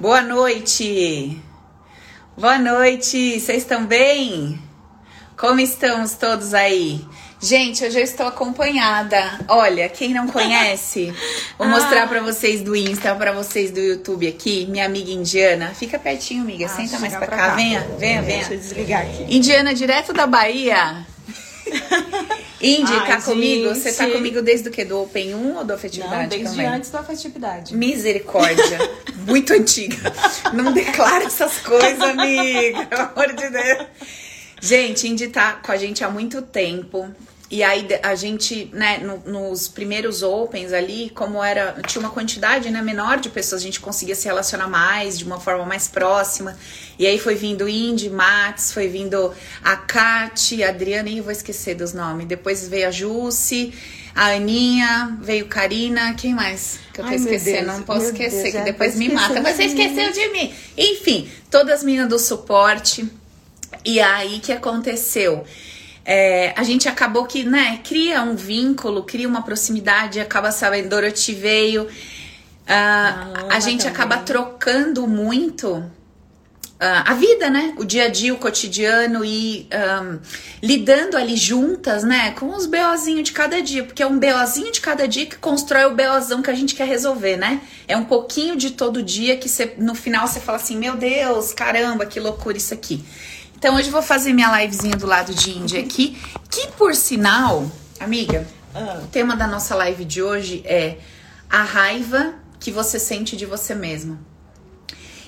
Boa noite! Boa noite! Vocês estão bem? Como estamos todos aí? Gente, hoje eu estou acompanhada. Olha, quem não conhece, vou mostrar ah. para vocês do Insta, para vocês do YouTube aqui, minha amiga indiana. Fica pertinho, amiga. Ah, Senta mais pra, pra cá. cá. Venha, venha, venha. Deixa eu desligar aqui. Indiana, direto da Bahia. Indy, Ai, tá gente. comigo? Você tá comigo desde o que? Do Open 1 ou do Afetividade? Não, desde também? antes da Afetividade. Misericórdia. Muito antiga. Não declara essas coisas, amiga. Pelo amor de Deus. Gente, Indy tá com a gente há muito tempo. E aí a gente, né, no, nos primeiros opens ali, como era, tinha uma quantidade, né, menor de pessoas, a gente conseguia se relacionar mais, de uma forma mais próxima. E aí foi vindo Indy, Max, foi vindo a Kati, a Adriana, e eu vou esquecer dos nomes. Depois veio a Jussi, a Aninha, veio Karina, quem mais que eu tô Ai, esquecendo? Não posso esquecer, Deus, que depois me mata. Mas você esqueceu de mim. Enfim, todas as meninas do suporte. E aí que aconteceu? É, a gente acabou que, né, cria um vínculo, cria uma proximidade, acaba sabendo, Dorothy veio. Uh, ah, a gente também. acaba trocando muito Uh, a vida, né? O dia a dia, o cotidiano e um, lidando ali juntas, né? Com os BOzinhos de cada dia, porque é um BOzinho de cada dia que constrói o BOzão que a gente quer resolver, né? É um pouquinho de todo dia que você, no final você fala assim: Meu Deus, caramba, que loucura isso aqui. Então hoje eu vou fazer minha livezinha do lado de Índia aqui, que por sinal, amiga, ah. o tema da nossa live de hoje é a raiva que você sente de você mesma.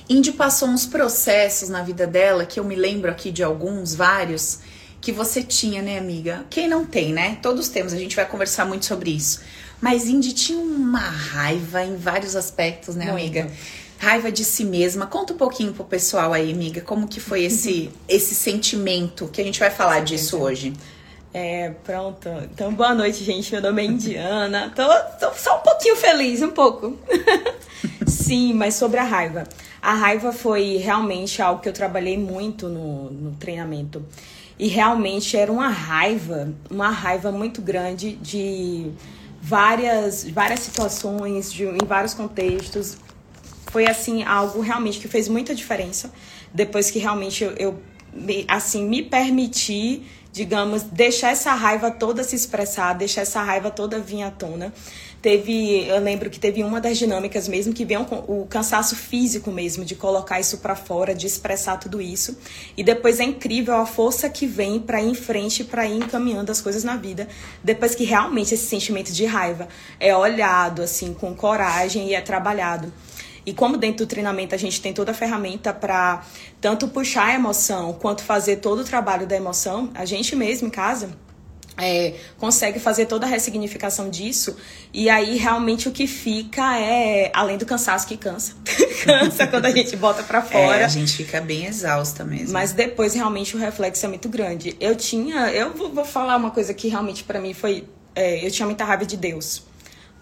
Indy passou uns processos na vida dela, que eu me lembro aqui de alguns, vários, que você tinha, né, amiga? Quem não tem, né? Todos temos, a gente vai conversar muito sobre isso. Mas Indy tinha uma raiva em vários aspectos, né, amiga? Raiva de si mesma. Conta um pouquinho pro pessoal aí, amiga, como que foi esse, esse sentimento, que a gente vai falar disso hoje. É, pronto. Então, boa noite, gente. Meu nome é Indiana. Tô, tô só um pouquinho feliz, um pouco. Sim, mas sobre a raiva. A raiva foi realmente algo que eu trabalhei muito no, no treinamento. E realmente era uma raiva, uma raiva muito grande de várias, várias situações, de, em vários contextos foi assim algo realmente que fez muita diferença. Depois que realmente eu, eu assim me permiti digamos deixar essa raiva toda se expressar deixar essa raiva toda vir à tona. Teve eu lembro que teve uma das dinâmicas mesmo que veio o cansaço físico mesmo de colocar isso para fora de expressar tudo isso. E depois é incrível a força que vem para ir em frente para ir encaminhando as coisas na vida depois que realmente esse sentimento de raiva é olhado assim com coragem e é trabalhado e como dentro do treinamento a gente tem toda a ferramenta para tanto puxar a emoção quanto fazer todo o trabalho da emoção, a gente mesmo em casa é, consegue fazer toda a ressignificação disso. E aí, realmente, o que fica é, além do cansaço que cansa, cansa quando a gente bota para fora. É, a gente fica bem exausta mesmo. Mas depois, realmente, o reflexo é muito grande. Eu tinha, eu vou, vou falar uma coisa que realmente para mim foi, é, eu tinha muita raiva de Deus.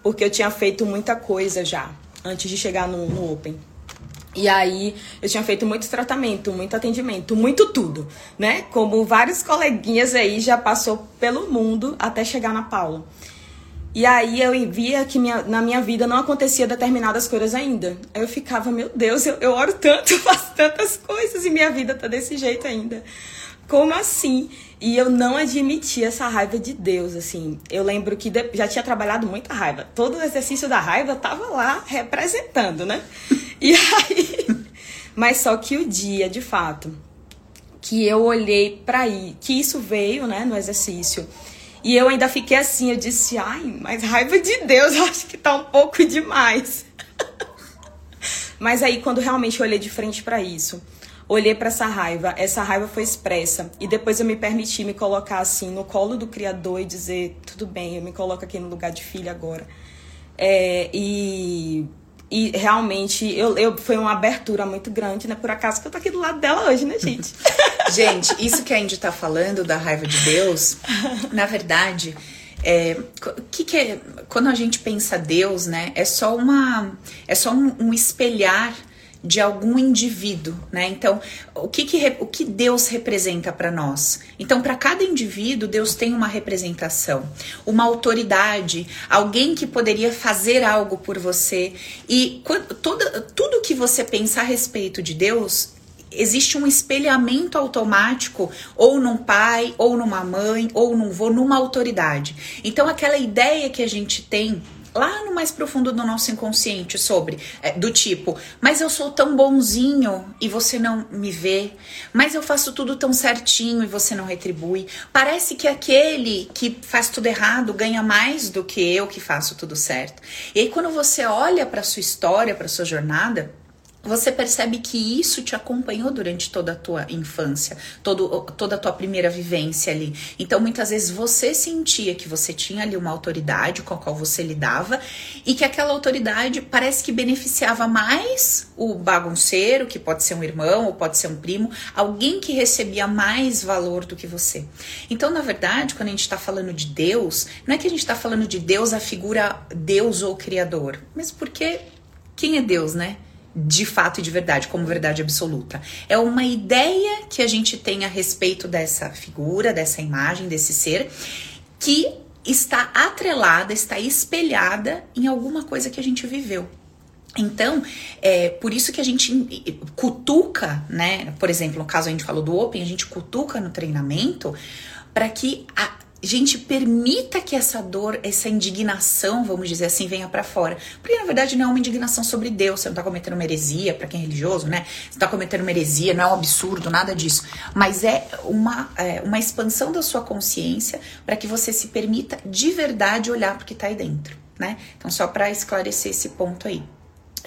Porque eu tinha feito muita coisa já antes de chegar no, no Open. E aí eu tinha feito muito tratamento, muito atendimento, muito tudo, né? Como vários coleguinhas aí já passou pelo mundo até chegar na Paula. E aí eu via que minha, na minha vida não acontecia determinadas coisas ainda. Aí eu ficava, meu Deus, eu, eu oro tanto, faço tantas coisas e minha vida tá desse jeito ainda. Como assim? E eu não admiti essa raiva de Deus, assim. Eu lembro que já tinha trabalhado muita raiva. Todo o exercício da raiva tava lá representando, né? E aí. Mas só que o dia, de fato, que eu olhei para ir, que isso veio, né, no exercício. E eu ainda fiquei assim, eu disse, ai, mas raiva de Deus, eu acho que tá um pouco demais. mas aí, quando realmente eu olhei de frente para isso, olhei para essa raiva, essa raiva foi expressa e depois eu me permiti me colocar assim no colo do Criador e dizer tudo bem, eu me coloco aqui no lugar de filha agora. É, e, e realmente eu, eu, foi uma abertura muito grande, né? Por acaso que eu tô aqui do lado dela hoje, né, gente? gente, isso que a Indy tá falando da raiva de Deus, na verdade, é, que, que é, quando a gente pensa Deus, né? É só uma, é só um, um espelhar de algum indivíduo, né? Então, o que, que o que Deus representa para nós? Então, para cada indivíduo, Deus tem uma representação, uma autoridade, alguém que poderia fazer algo por você. E quando, toda, tudo que você pensa a respeito de Deus existe um espelhamento automático ou num pai, ou numa mãe, ou num vô, numa autoridade. Então, aquela ideia que a gente tem lá no mais profundo do nosso inconsciente sobre é, do tipo, mas eu sou tão bonzinho e você não me vê, mas eu faço tudo tão certinho e você não retribui. Parece que aquele que faz tudo errado ganha mais do que eu que faço tudo certo. E aí quando você olha para sua história, para sua jornada, você percebe que isso te acompanhou durante toda a tua infância, todo, toda a tua primeira vivência ali. Então, muitas vezes você sentia que você tinha ali uma autoridade com a qual você lidava e que aquela autoridade parece que beneficiava mais o bagunceiro, que pode ser um irmão ou pode ser um primo, alguém que recebia mais valor do que você. Então, na verdade, quando a gente está falando de Deus, não é que a gente está falando de Deus, a figura Deus ou Criador, mas porque quem é Deus, né? De fato e de verdade, como verdade absoluta. É uma ideia que a gente tem a respeito dessa figura, dessa imagem, desse ser, que está atrelada, está espelhada em alguma coisa que a gente viveu. Então, é por isso que a gente cutuca, né? Por exemplo, no caso a gente falou do Open, a gente cutuca no treinamento para que a, gente, permita que essa dor, essa indignação, vamos dizer assim, venha para fora. Porque na verdade não é uma indignação sobre Deus, você não tá cometendo uma heresia, para quem é religioso, né? Você tá cometendo uma heresia, não é um absurdo, nada disso. Mas é uma, é, uma expansão da sua consciência para que você se permita de verdade olhar para que tá aí dentro, né? Então, só para esclarecer esse ponto aí.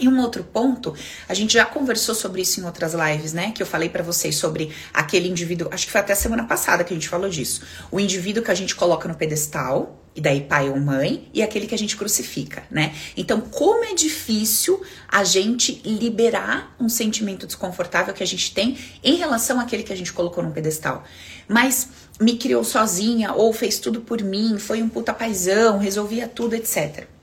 E um outro ponto, a gente já conversou sobre isso em outras lives, né? Que eu falei para vocês sobre aquele indivíduo, acho que foi até semana passada que a gente falou disso. O indivíduo que a gente coloca no pedestal, e daí pai ou mãe, e aquele que a gente crucifica, né? Então, como é difícil a gente liberar um sentimento desconfortável que a gente tem em relação àquele que a gente colocou no pedestal. Mas me criou sozinha, ou fez tudo por mim, foi um puta paizão, resolvia tudo, etc.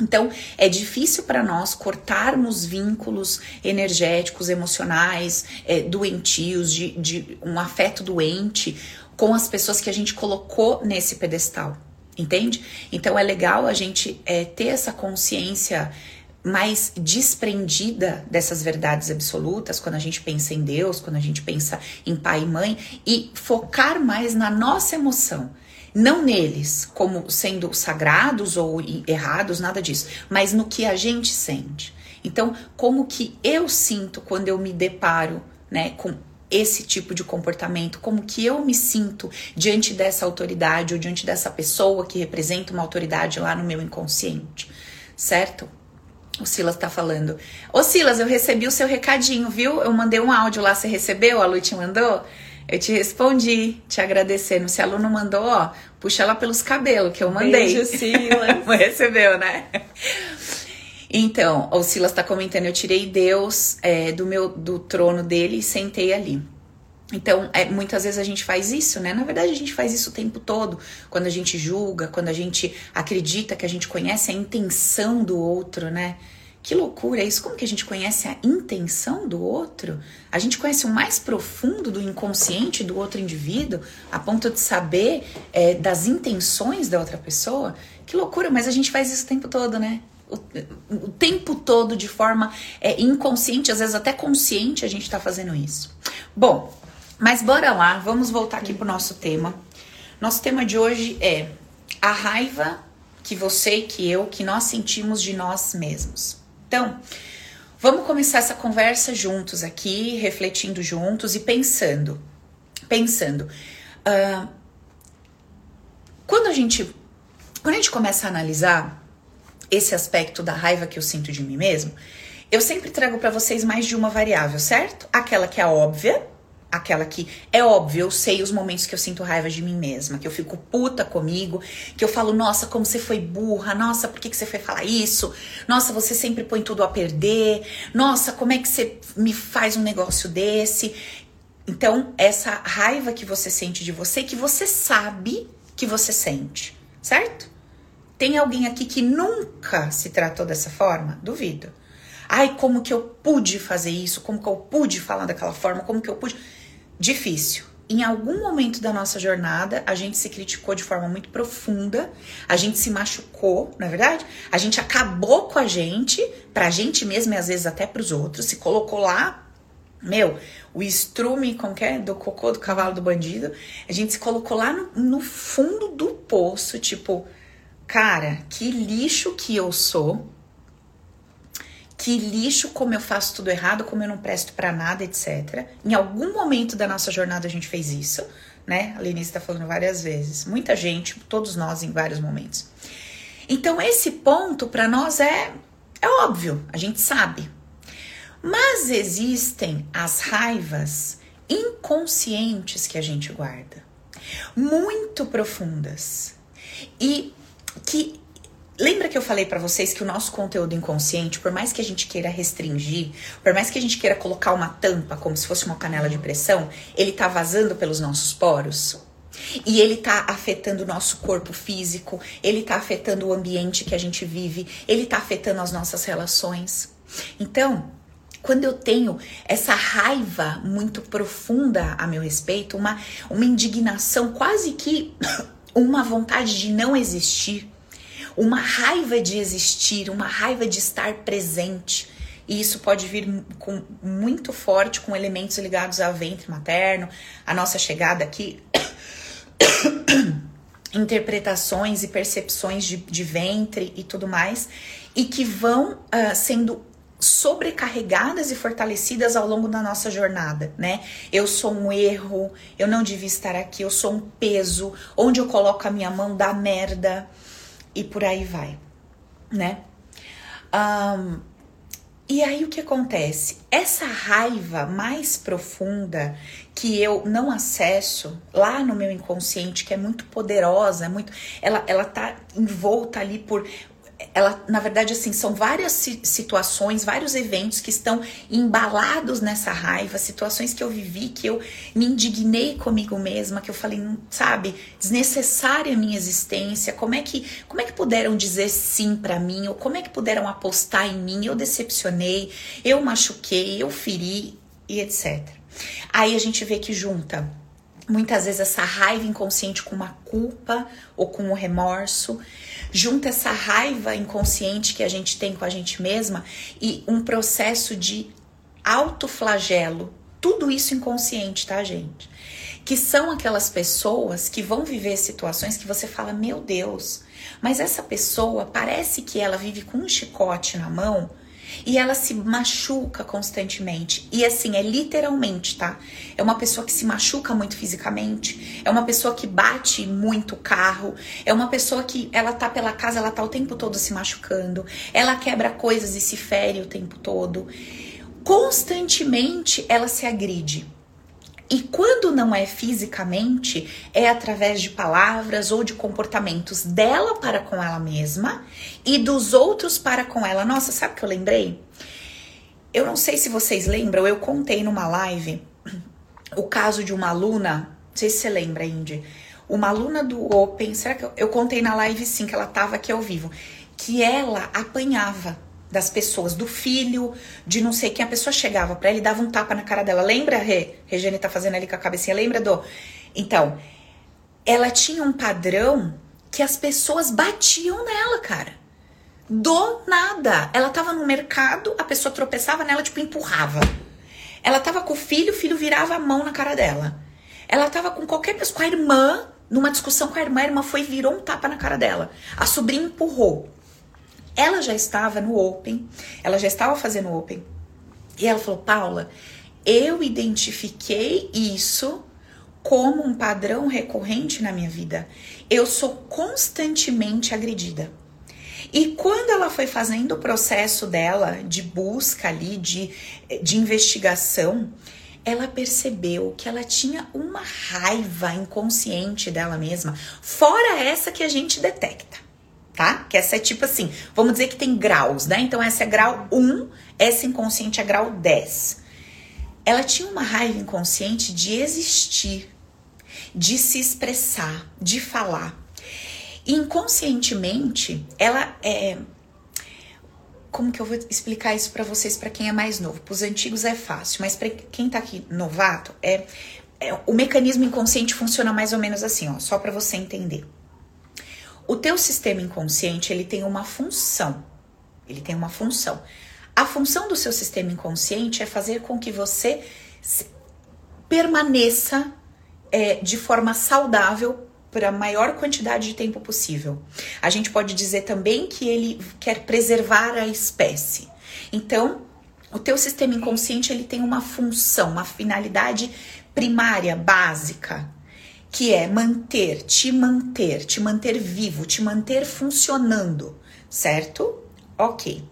Então, é difícil para nós cortarmos vínculos energéticos, emocionais, é, doentios, de, de um afeto doente com as pessoas que a gente colocou nesse pedestal, entende? Então, é legal a gente é, ter essa consciência mais desprendida dessas verdades absolutas, quando a gente pensa em Deus, quando a gente pensa em pai e mãe, e focar mais na nossa emoção não neles como sendo sagrados ou errados, nada disso, mas no que a gente sente. Então, como que eu sinto quando eu me deparo, né, com esse tipo de comportamento, como que eu me sinto diante dessa autoridade ou diante dessa pessoa que representa uma autoridade lá no meu inconsciente, certo? O Silas tá falando. Ô Silas, eu recebi o seu recadinho, viu? Eu mandei um áudio lá, você recebeu? A Lu te mandou? Eu te respondi, te agradecendo. Se a aluno mandou, ó, puxa ela pelos cabelos, que eu mandei. Beijo, Silas. Recebeu, né? Então, o Silas tá comentando, eu tirei Deus é, do meu do trono dele e sentei ali. Então, é, muitas vezes a gente faz isso, né? Na verdade, a gente faz isso o tempo todo. Quando a gente julga, quando a gente acredita que a gente conhece a intenção do outro, né? Que loucura isso! Como que a gente conhece a intenção do outro? A gente conhece o mais profundo do inconsciente do outro indivíduo, a ponto de saber é, das intenções da outra pessoa? Que loucura! Mas a gente faz isso o tempo todo, né? O, o tempo todo, de forma é, inconsciente, às vezes até consciente, a gente está fazendo isso. Bom, mas bora lá, vamos voltar aqui para o nosso tema. Nosso tema de hoje é a raiva que você, que eu, que nós sentimos de nós mesmos. Então, vamos começar essa conversa juntos aqui, refletindo juntos e pensando. Pensando. Uh, quando a gente. Quando a gente começa a analisar esse aspecto da raiva que eu sinto de mim mesmo, eu sempre trago para vocês mais de uma variável, certo? Aquela que é óbvia, aquela que é óbvio, eu sei os momentos que eu sinto raiva de mim mesma, que eu fico puta comigo, que eu falo, nossa, como você foi burra, nossa, por que, que você foi falar isso? Nossa, você sempre põe tudo a perder, nossa, como é que você me faz um negócio desse? Então, essa raiva que você sente de você, que você sabe que você sente, certo? Tem alguém aqui que nunca se tratou dessa forma? Duvido. Ai, como que eu pude fazer isso? Como que eu pude falar daquela forma? Como que eu pude? Difícil. Em algum momento da nossa jornada, a gente se criticou de forma muito profunda, a gente se machucou, não é verdade? A gente acabou com a gente, pra gente mesmo e às vezes até pros outros, se colocou lá meu, o estrume, como que é? Do cocô do cavalo do bandido. A gente se colocou lá no, no fundo do poço, tipo, cara, que lixo que eu sou. Que lixo como eu faço tudo errado, como eu não presto para nada, etc. Em algum momento da nossa jornada a gente fez isso, né? A Lenice tá falando várias vezes. Muita gente, todos nós em vários momentos. Então esse ponto para nós é é óbvio, a gente sabe, mas existem as raivas inconscientes que a gente guarda, muito profundas. E que Lembra que eu falei para vocês que o nosso conteúdo inconsciente, por mais que a gente queira restringir, por mais que a gente queira colocar uma tampa como se fosse uma panela de pressão, ele tá vazando pelos nossos poros? E ele tá afetando o nosso corpo físico, ele tá afetando o ambiente que a gente vive, ele tá afetando as nossas relações. Então, quando eu tenho essa raiva muito profunda a meu respeito, uma, uma indignação, quase que uma vontade de não existir, uma raiva de existir, uma raiva de estar presente. E isso pode vir com, muito forte com elementos ligados ao ventre materno, a nossa chegada aqui, interpretações e percepções de, de ventre e tudo mais, e que vão uh, sendo sobrecarregadas e fortalecidas ao longo da nossa jornada, né? Eu sou um erro, eu não devia estar aqui, eu sou um peso, onde eu coloco a minha mão dá merda e por aí vai, né? Um, e aí o que acontece? Essa raiva mais profunda que eu não acesso lá no meu inconsciente, que é muito poderosa, muito, ela, ela tá envolta ali por ela, na verdade, assim, são várias situações, vários eventos que estão embalados nessa raiva, situações que eu vivi, que eu me indignei comigo mesma, que eu falei, sabe, desnecessária a minha existência, como é que, como é que puderam dizer sim para mim, ou como é que puderam apostar em mim, eu decepcionei, eu machuquei, eu feri e etc. Aí a gente vê que junta muitas vezes essa raiva inconsciente com uma culpa ou com um remorso junta essa raiva inconsciente que a gente tem com a gente mesma e um processo de autoflagelo. Tudo isso inconsciente, tá, gente? Que são aquelas pessoas que vão viver situações que você fala: Meu Deus, mas essa pessoa parece que ela vive com um chicote na mão e ela se machuca constantemente. E assim, é literalmente, tá? É uma pessoa que se machuca muito fisicamente, é uma pessoa que bate muito o carro, é uma pessoa que ela tá pela casa, ela tá o tempo todo se machucando, ela quebra coisas e se fere o tempo todo. Constantemente ela se agride. E quando não é fisicamente, é através de palavras ou de comportamentos dela para com ela mesma e dos outros para com ela. Nossa, sabe o que eu lembrei? Eu não sei se vocês lembram, eu contei numa live o caso de uma aluna, não sei se você lembra, Indy, uma aluna do Open, será que eu, eu contei na live sim, que ela tava aqui ao vivo, que ela apanhava das pessoas, do filho, de não sei quem. A pessoa chegava para ele dava um tapa na cara dela. Lembra, Rê? Regiane tá fazendo ali com a cabecinha. Lembra do. Então, ela tinha um padrão que as pessoas batiam nela, cara. Do nada. Ela tava no mercado, a pessoa tropeçava nela, tipo, empurrava. Ela tava com o filho, o filho virava a mão na cara dela. Ela tava com qualquer pessoa, com a irmã, numa discussão com a irmã, a irmã foi e virou um tapa na cara dela. A sobrinha empurrou. Ela já estava no Open, ela já estava fazendo Open. E ela falou: Paula, eu identifiquei isso como um padrão recorrente na minha vida. Eu sou constantemente agredida. E quando ela foi fazendo o processo dela de busca ali, de, de investigação, ela percebeu que ela tinha uma raiva inconsciente dela mesma, fora essa que a gente detecta tá? Que essa é tipo assim, vamos dizer que tem graus, né? Então essa é grau 1, essa inconsciente é grau 10. Ela tinha uma raiva inconsciente de existir, de se expressar, de falar. inconscientemente, ela é como que eu vou explicar isso para vocês, para quem é mais novo? Para os antigos é fácil, mas para quem tá aqui novato, é, é, o mecanismo inconsciente funciona mais ou menos assim, ó, só para você entender. O teu sistema inconsciente, ele tem uma função. Ele tem uma função. A função do seu sistema inconsciente é fazer com que você permaneça é, de forma saudável para a maior quantidade de tempo possível. A gente pode dizer também que ele quer preservar a espécie. Então, o teu sistema inconsciente ele tem uma função, uma finalidade primária, básica, que é manter, te manter, te manter vivo, te manter funcionando, certo? Ok.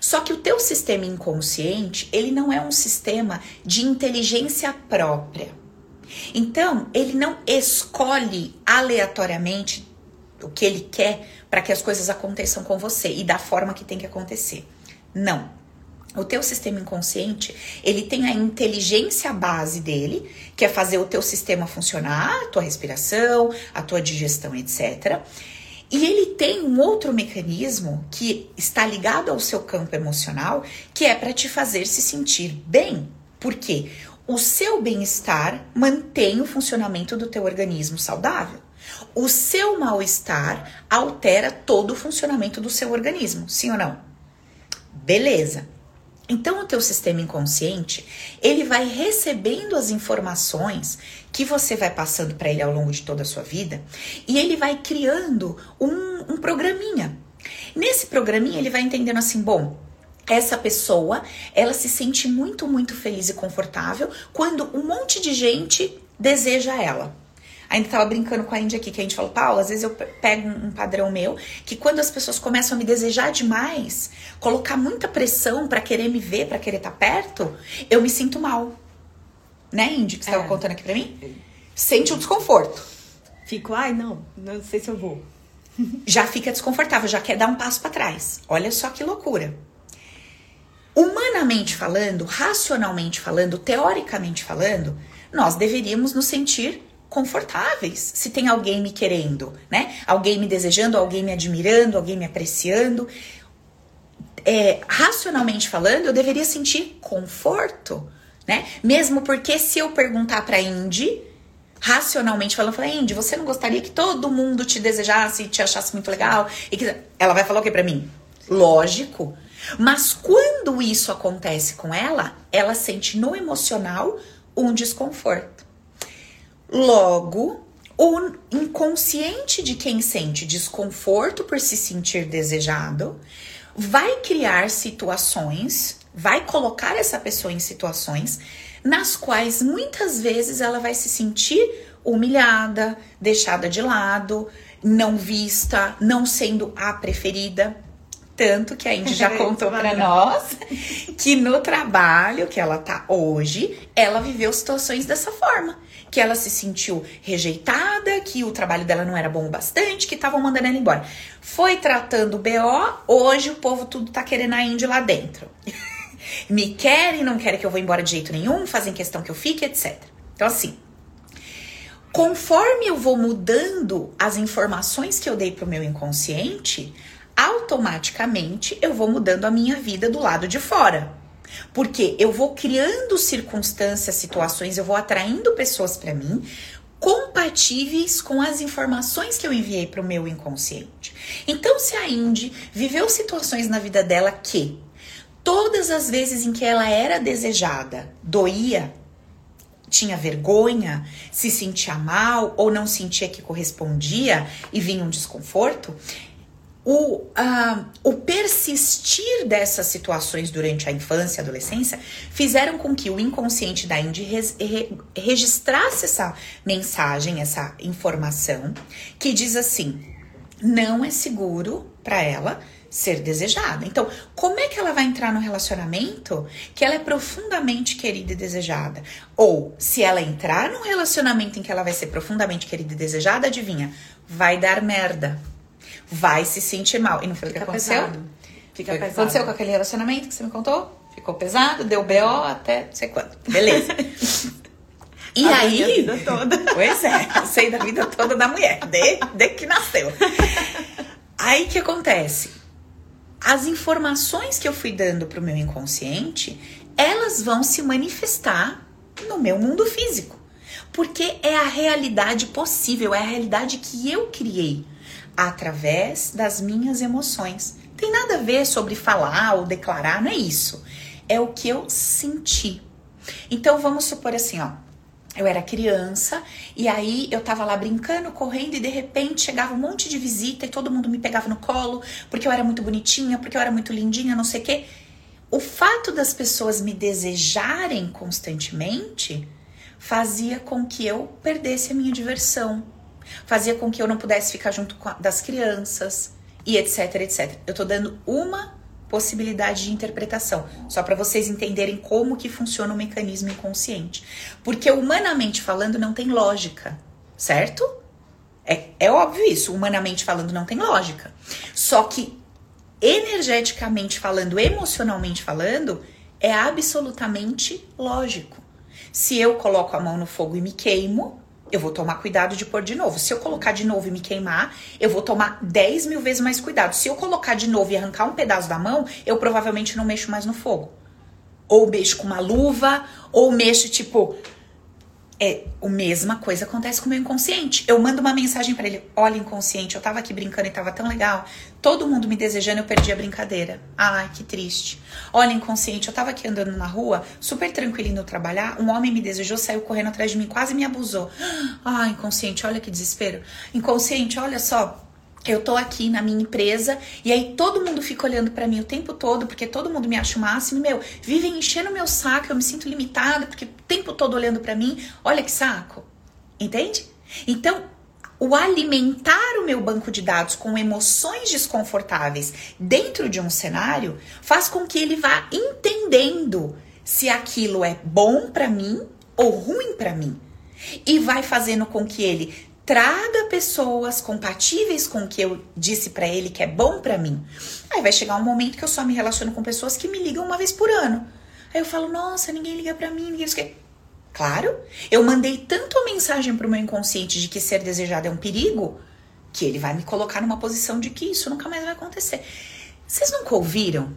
Só que o teu sistema inconsciente, ele não é um sistema de inteligência própria. Então, ele não escolhe aleatoriamente o que ele quer para que as coisas aconteçam com você e da forma que tem que acontecer. Não. O teu sistema inconsciente, ele tem a inteligência base dele, que é fazer o teu sistema funcionar, a tua respiração, a tua digestão, etc. E ele tem um outro mecanismo que está ligado ao seu campo emocional, que é para te fazer se sentir bem. Por quê? O seu bem-estar mantém o funcionamento do teu organismo saudável. O seu mal-estar altera todo o funcionamento do seu organismo, sim ou não? Beleza. Então o teu sistema inconsciente, ele vai recebendo as informações que você vai passando para ele ao longo de toda a sua vida e ele vai criando um, um programinha. Nesse programinha ele vai entendendo assim, bom, essa pessoa, ela se sente muito, muito feliz e confortável quando um monte de gente deseja ela. Ainda tava brincando com a Índia aqui, que a gente falou, Paula, às vezes eu pego um padrão meu, que quando as pessoas começam a me desejar demais, colocar muita pressão para querer me ver, para querer estar tá perto, eu me sinto mal. Né, Índia, que você é. tava contando aqui pra mim? Sente um desconforto. Fico, ai, não, não sei se eu vou. já fica desconfortável, já quer dar um passo para trás. Olha só que loucura. Humanamente falando, racionalmente falando, teoricamente falando, nós deveríamos nos sentir confortáveis se tem alguém me querendo, né? Alguém me desejando, alguém me admirando, alguém me apreciando. É, racionalmente falando, eu deveria sentir conforto, né? Mesmo porque se eu perguntar para Indy, racionalmente falando, falar, Indy, você não gostaria que todo mundo te desejasse, te achasse muito legal? E que ela vai falar o que para mim? Lógico. Mas quando isso acontece com ela, ela sente no emocional um desconforto. Logo, o inconsciente de quem sente desconforto por se sentir desejado vai criar situações, vai colocar essa pessoa em situações nas quais muitas vezes ela vai se sentir humilhada, deixada de lado, não vista, não sendo a preferida. Tanto que a Indy já contou para nós que no trabalho que ela tá hoje, ela viveu situações dessa forma. Que ela se sentiu rejeitada, que o trabalho dela não era bom o bastante, que estavam mandando ela embora. Foi tratando o BO, hoje o povo tudo tá querendo a Indy lá dentro. Me querem, não querem que eu vou embora de jeito nenhum, fazem questão que eu fique, etc. Então, assim, conforme eu vou mudando as informações que eu dei pro meu inconsciente, automaticamente eu vou mudando a minha vida do lado de fora. Porque eu vou criando circunstâncias, situações, eu vou atraindo pessoas para mim compatíveis com as informações que eu enviei para o meu inconsciente. Então, se a Indy viveu situações na vida dela que todas as vezes em que ela era desejada, doía, tinha vergonha, se sentia mal ou não sentia que correspondia e vinha um desconforto, o, uh, o persistir dessas situações durante a infância e adolescência fizeram com que o inconsciente da Indy re, registrasse essa mensagem, essa informação, que diz assim: não é seguro para ela ser desejada. Então, como é que ela vai entrar no relacionamento que ela é profundamente querida e desejada? Ou, se ela entrar num relacionamento em que ela vai ser profundamente querida e desejada, adivinha? Vai dar merda vai se sentir mal. E não foi o que aconteceu? Pesado. Fica foi pesado. aconteceu com aquele relacionamento que você me contou? Ficou pesado, deu BO até não sei quanto. Beleza. E a aí. vida toda. Pois é, eu sei da vida toda da mulher, desde, que nasceu. Aí que acontece? as informações que eu fui dando para o meu inconsciente, elas vão se manifestar no meu mundo físico. Porque é a realidade possível, é a realidade que eu criei através das minhas emoções. Tem nada a ver sobre falar ou declarar, não é isso. É o que eu senti. Então vamos supor assim, ó. Eu era criança e aí eu tava lá brincando, correndo e de repente chegava um monte de visita e todo mundo me pegava no colo porque eu era muito bonitinha, porque eu era muito lindinha, não sei o quê. O fato das pessoas me desejarem constantemente fazia com que eu perdesse a minha diversão, fazia com que eu não pudesse ficar junto a, das crianças e etc, etc. Eu tô dando uma possibilidade de interpretação, só para vocês entenderem como que funciona o mecanismo inconsciente. Porque humanamente falando não tem lógica, certo? É, é óbvio isso, humanamente falando não tem lógica. Só que energeticamente falando, emocionalmente falando, é absolutamente lógico. Se eu coloco a mão no fogo e me queimo, eu vou tomar cuidado de pôr de novo. Se eu colocar de novo e me queimar, eu vou tomar 10 mil vezes mais cuidado. Se eu colocar de novo e arrancar um pedaço da mão, eu provavelmente não mexo mais no fogo. Ou mexo com uma luva, ou mexo tipo, é a mesma coisa acontece com o meu inconsciente. Eu mando uma mensagem para ele: Olha, inconsciente, eu tava aqui brincando e tava tão legal. Todo mundo me desejando, eu perdi a brincadeira. Ai, que triste. Olha, inconsciente, eu tava aqui andando na rua, super tranquilo indo trabalhar. Um homem me desejou, saiu correndo atrás de mim, quase me abusou. Ai, inconsciente, olha que desespero. Inconsciente, olha só, eu tô aqui na minha empresa e aí todo mundo fica olhando para mim o tempo todo, porque todo mundo me acha o máximo, meu, vivem enchendo meu saco, eu me sinto limitada, porque o tempo todo olhando para mim, olha que saco. Entende? Então, o alimentar o meu banco de dados com emoções desconfortáveis dentro de um cenário faz com que ele vá entendendo se aquilo é bom para mim ou ruim para mim. E vai fazendo com que ele traga pessoas compatíveis com o que eu disse para ele que é bom para mim. Aí vai chegar um momento que eu só me relaciono com pessoas que me ligam uma vez por ano. Aí eu falo, nossa, ninguém liga para mim, ninguém. Claro, eu mandei tanto a mensagem pro meu inconsciente de que ser desejado é um perigo, que ele vai me colocar numa posição de que isso nunca mais vai acontecer. Vocês nunca ouviram?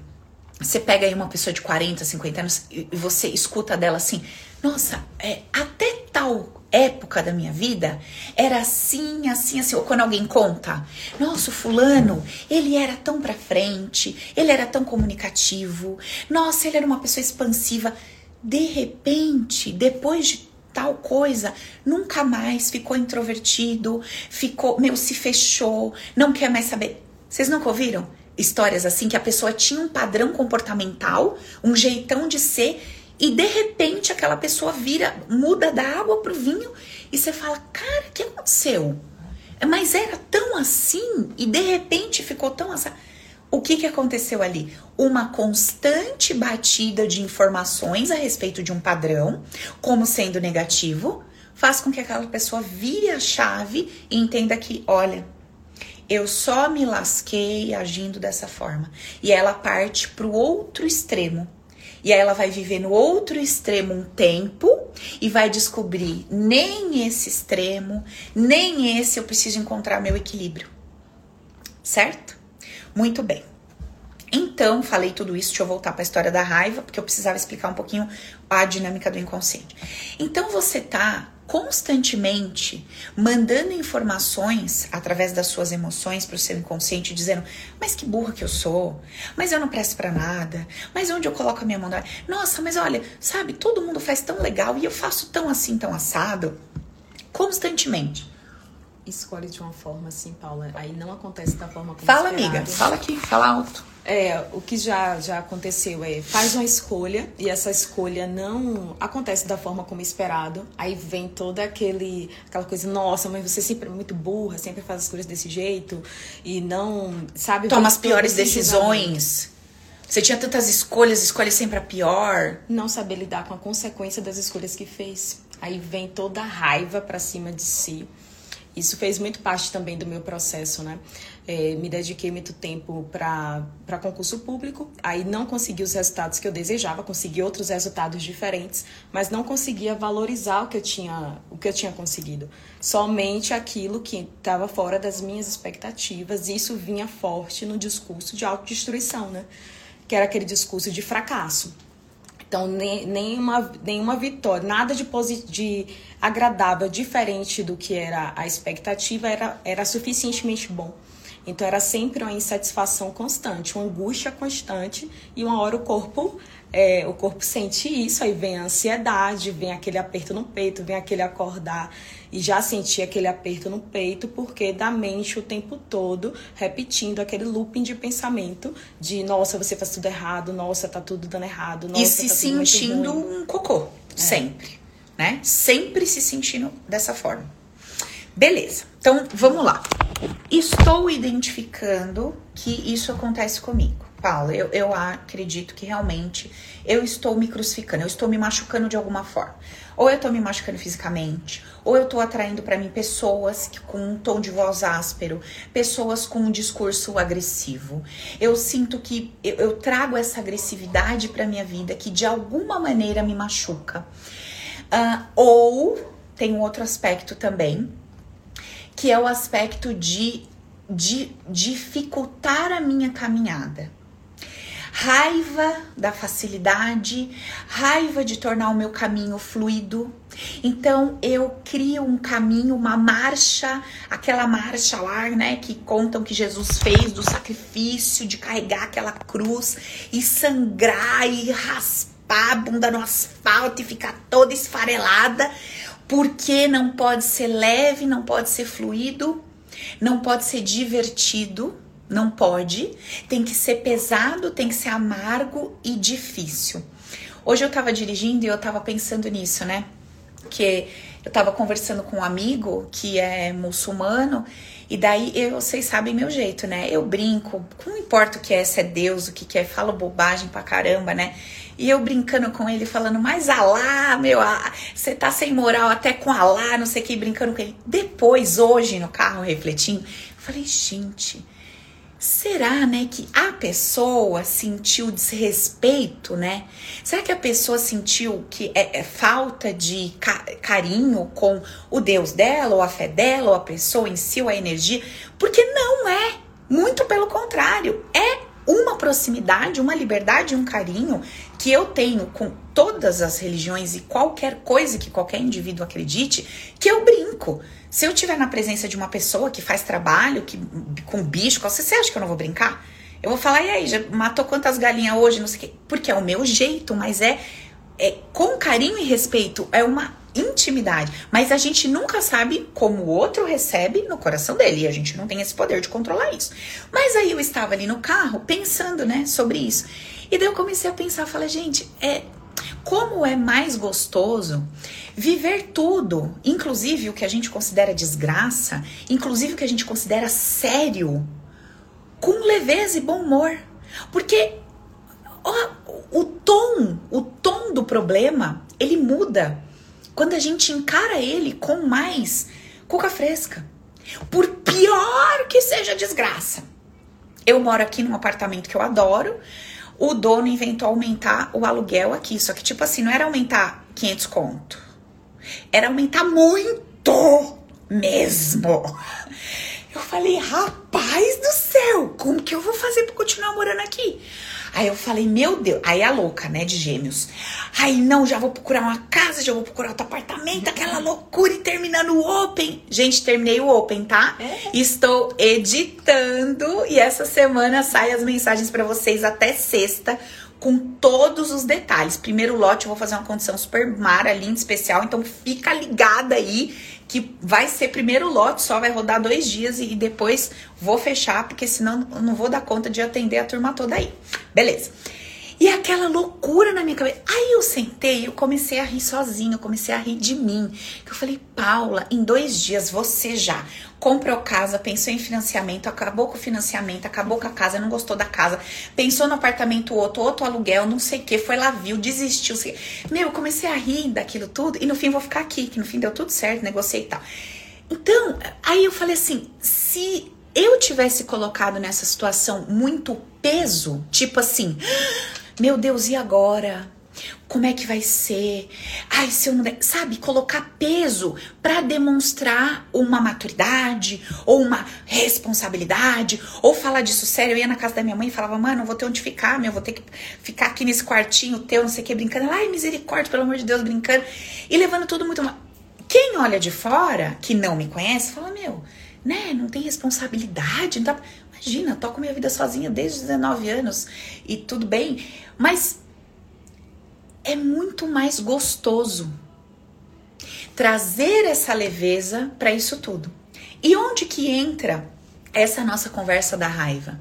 Você pega aí uma pessoa de 40, 50 anos e você escuta dela assim: Nossa, é, até tal época da minha vida era assim, assim, assim. Ou quando alguém conta, nossa, o fulano, ele era tão pra frente, ele era tão comunicativo, nossa, ele era uma pessoa expansiva. De repente, depois de tal coisa, nunca mais ficou introvertido, ficou, meu, se fechou, não quer mais saber. Vocês nunca ouviram histórias assim que a pessoa tinha um padrão comportamental, um jeitão de ser e de repente aquela pessoa vira, muda da água pro vinho e você fala: "Cara, o que aconteceu?" Mas era tão assim e de repente ficou tão assim. O que, que aconteceu ali? Uma constante batida de informações a respeito de um padrão, como sendo negativo, faz com que aquela pessoa vire a chave e entenda que, olha, eu só me lasquei agindo dessa forma. E ela parte para o outro extremo, e aí ela vai viver no outro extremo um tempo e vai descobrir nem esse extremo, nem esse eu preciso encontrar meu equilíbrio. Certo? Muito bem. Então, falei tudo isso, deixa eu voltar para a história da raiva, porque eu precisava explicar um pouquinho a dinâmica do inconsciente. Então, você tá constantemente mandando informações através das suas emoções para o seu inconsciente, dizendo: Mas que burra que eu sou, mas eu não presto para nada, mas onde eu coloco a minha mão? Nossa, mas olha, sabe, todo mundo faz tão legal e eu faço tão assim, tão assado, constantemente. Escolhe de uma forma assim, Paula, aí não acontece da forma como Fala, esperado. amiga, fala aqui, fala alto. É, o que já, já aconteceu é faz uma escolha e essa escolha não acontece da forma como esperado. Aí vem toda aquele aquela coisa, nossa, mas você sempre é muito burra, sempre faz as coisas desse jeito e não sabe toma as piores decisões. Você tinha tantas escolhas, escolhe sempre a pior. Não saber lidar com a consequência das escolhas que fez. Aí vem toda a raiva pra cima de si. Isso fez muito parte também do meu processo, né? É, me dediquei muito tempo para concurso público, aí não consegui os resultados que eu desejava, consegui outros resultados diferentes, mas não conseguia valorizar o que eu tinha, o que eu tinha conseguido. Somente aquilo que estava fora das minhas expectativas, e isso vinha forte no discurso de autodestruição, né? Que era aquele discurso de fracasso. Então, nem, nenhuma, nenhuma vitória, nada de, de agradável, diferente do que era a expectativa, era, era suficientemente bom. Então, era sempre uma insatisfação constante, uma angústia constante, e uma hora o corpo é, o corpo sente isso, aí vem a ansiedade, vem aquele aperto no peito, vem aquele acordar e já sentir aquele aperto no peito, porque da mente o tempo todo repetindo aquele looping de pensamento de nossa, você faz tudo errado, nossa, tá tudo dando errado, nossa, E se tá sentindo um cocô, é. sempre, né? Sempre se sentindo dessa forma. Beleza, então vamos lá. Estou identificando que isso acontece comigo. Paula, eu, eu acredito que realmente eu estou me crucificando, eu estou me machucando de alguma forma. Ou eu estou me machucando fisicamente, ou eu estou atraindo para mim pessoas que, com um tom de voz áspero, pessoas com um discurso agressivo. Eu sinto que eu, eu trago essa agressividade para minha vida que de alguma maneira me machuca. Uh, ou tem um outro aspecto também, que é o aspecto de, de dificultar a minha caminhada raiva da facilidade, raiva de tornar o meu caminho fluido. Então eu crio um caminho, uma marcha, aquela marcha lá, né, que contam que Jesus fez do sacrifício de carregar aquela cruz e sangrar e raspar a bunda no asfalto e ficar toda esfarelada, porque não pode ser leve, não pode ser fluido, não pode ser divertido não pode. Tem que ser pesado, tem que ser amargo e difícil. Hoje eu tava dirigindo e eu tava pensando nisso, né? Que eu tava conversando com um amigo que é muçulmano e daí eu, vocês sabem meu jeito, né? Eu brinco, não importa o que é, se é Deus, o que, que é, falo bobagem pra caramba, né? E eu brincando com ele, falando, mas Alá, meu, você tá sem moral até com Alá, não sei o que, brincando com ele. Depois, hoje, no carro, refletindo, eu falei, gente, Será, né, que a pessoa sentiu desrespeito, né? Será que a pessoa sentiu que é, é falta de ca carinho com o Deus dela, ou a fé dela, ou a pessoa em si, ou a energia? Porque não é. Muito pelo contrário, é uma proximidade, uma liberdade, um carinho que eu tenho com todas as religiões e qualquer coisa que qualquer indivíduo acredite, que eu brinco. Se eu estiver na presença de uma pessoa que faz trabalho que, com bicho, você, você acha que eu não vou brincar? Eu vou falar, e aí, já matou quantas galinhas hoje? Não sei o quê. Porque é o meu jeito, mas é, é com carinho e respeito. É uma intimidade. Mas a gente nunca sabe como o outro recebe no coração dele. E a gente não tem esse poder de controlar isso. Mas aí eu estava ali no carro pensando, né, sobre isso. E daí eu comecei a pensar, falei, gente, é como é mais gostoso viver tudo, inclusive o que a gente considera desgraça, inclusive o que a gente considera sério, com leveza e bom humor. Porque ó, o tom, o tom do problema, ele muda quando a gente encara ele com mais cuca fresca. Por pior que seja a desgraça. Eu moro aqui num apartamento que eu adoro, o dono inventou aumentar o aluguel aqui. Só que, tipo assim, não era aumentar 500 conto. Era aumentar muito mesmo. Eu falei, rapaz do céu, como que eu vou fazer pra continuar morando aqui? Aí eu falei, meu Deus. Aí a louca, né, de gêmeos. Aí não, já vou procurar uma casa, já vou procurar outro apartamento, aquela loucura e terminando o Open. Gente, terminei o Open, tá? É. Estou editando e essa semana sai as mensagens para vocês até sexta com todos os detalhes. Primeiro lote eu vou fazer uma condição super mara, linda, especial, então fica ligada aí que vai ser primeiro lote, só vai rodar dois dias e depois vou fechar, porque senão não vou dar conta de atender a turma toda aí. Beleza. E aquela loucura na minha cabeça. Aí eu sentei, eu comecei a rir sozinha, eu comecei a rir de mim. Eu falei, Paula, em dois dias você já comprou casa, pensou em financiamento, acabou com o financiamento, acabou com a casa, não gostou da casa, pensou no apartamento outro, outro aluguel, não sei o que, foi lá, viu, desistiu. Meu, eu comecei a rir daquilo tudo e no fim vou ficar aqui, que no fim deu tudo certo, negociei e tal. Então, aí eu falei assim: se eu tivesse colocado nessa situação muito peso, tipo assim, meu Deus, e agora? Como é que vai ser? Ai, se eu não sabe, colocar peso para demonstrar uma maturidade ou uma responsabilidade, ou falar disso sério. Eu ia na casa da minha mãe e falava, mano, não vou ter onde ficar, meu, vou ter que ficar aqui nesse quartinho teu, não sei o que, brincando. Ai, misericórdia, pelo amor de Deus, brincando. E levando tudo muito. Quem olha de fora, que não me conhece, fala, meu, né, não tem responsabilidade, não tá... Imagina, toco minha vida sozinha desde os 19 anos e tudo bem, mas é muito mais gostoso trazer essa leveza para isso tudo. E onde que entra essa nossa conversa da raiva?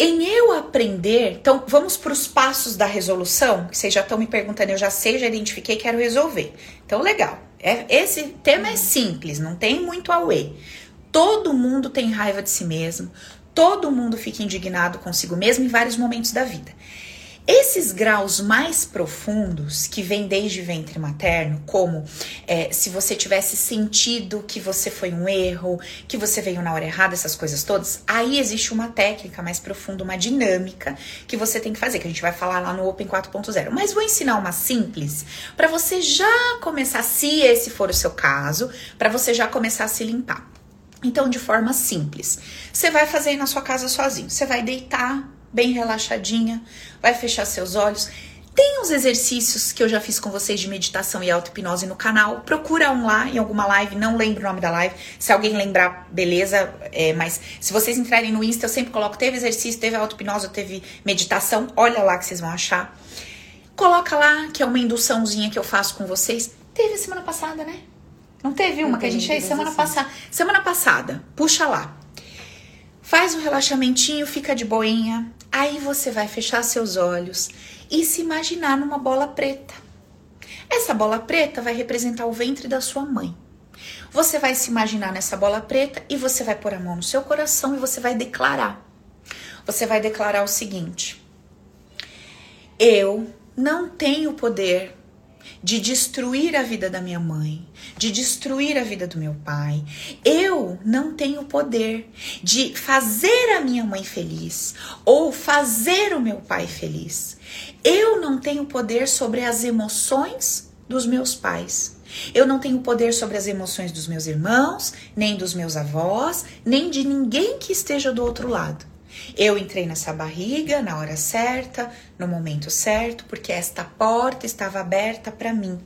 Em eu aprender, então vamos para os passos da resolução, que vocês já estão me perguntando, eu já sei, já identifiquei, quero resolver. Então, legal. É, esse tema é simples, não tem muito a way. Todo mundo tem raiva de si mesmo, todo mundo fica indignado consigo mesmo em vários momentos da vida. Esses graus mais profundos, que vêm desde ventre materno, como é, se você tivesse sentido que você foi um erro, que você veio na hora errada, essas coisas todas, aí existe uma técnica mais profunda, uma dinâmica que você tem que fazer, que a gente vai falar lá no Open 4.0. Mas vou ensinar uma simples para você já começar, se esse for o seu caso, para você já começar a se limpar. Então, de forma simples, você vai fazer aí na sua casa sozinho. Você vai deitar bem relaxadinha, vai fechar seus olhos. Tem uns exercícios que eu já fiz com vocês de meditação e auto-hipnose no canal. Procura um lá em alguma live, não lembro o nome da live. Se alguém lembrar, beleza. É, mas se vocês entrarem no Insta, eu sempre coloco: teve exercício, teve auto-hipnose, teve meditação. Olha lá que vocês vão achar. Coloca lá, que é uma induçãozinha que eu faço com vocês. Teve semana passada, né? Não teve uma não que a gente fez semana passada. Semana passada, puxa lá. Faz um relaxamentinho, fica de boinha. Aí você vai fechar seus olhos e se imaginar numa bola preta. Essa bola preta vai representar o ventre da sua mãe. Você vai se imaginar nessa bola preta e você vai pôr a mão no seu coração e você vai declarar. Você vai declarar o seguinte: Eu não tenho poder de destruir a vida da minha mãe, de destruir a vida do meu pai. Eu não tenho poder de fazer a minha mãe feliz ou fazer o meu pai feliz. Eu não tenho poder sobre as emoções dos meus pais. Eu não tenho poder sobre as emoções dos meus irmãos, nem dos meus avós, nem de ninguém que esteja do outro lado. Eu entrei nessa barriga na hora certa, no momento certo, porque esta porta estava aberta para mim.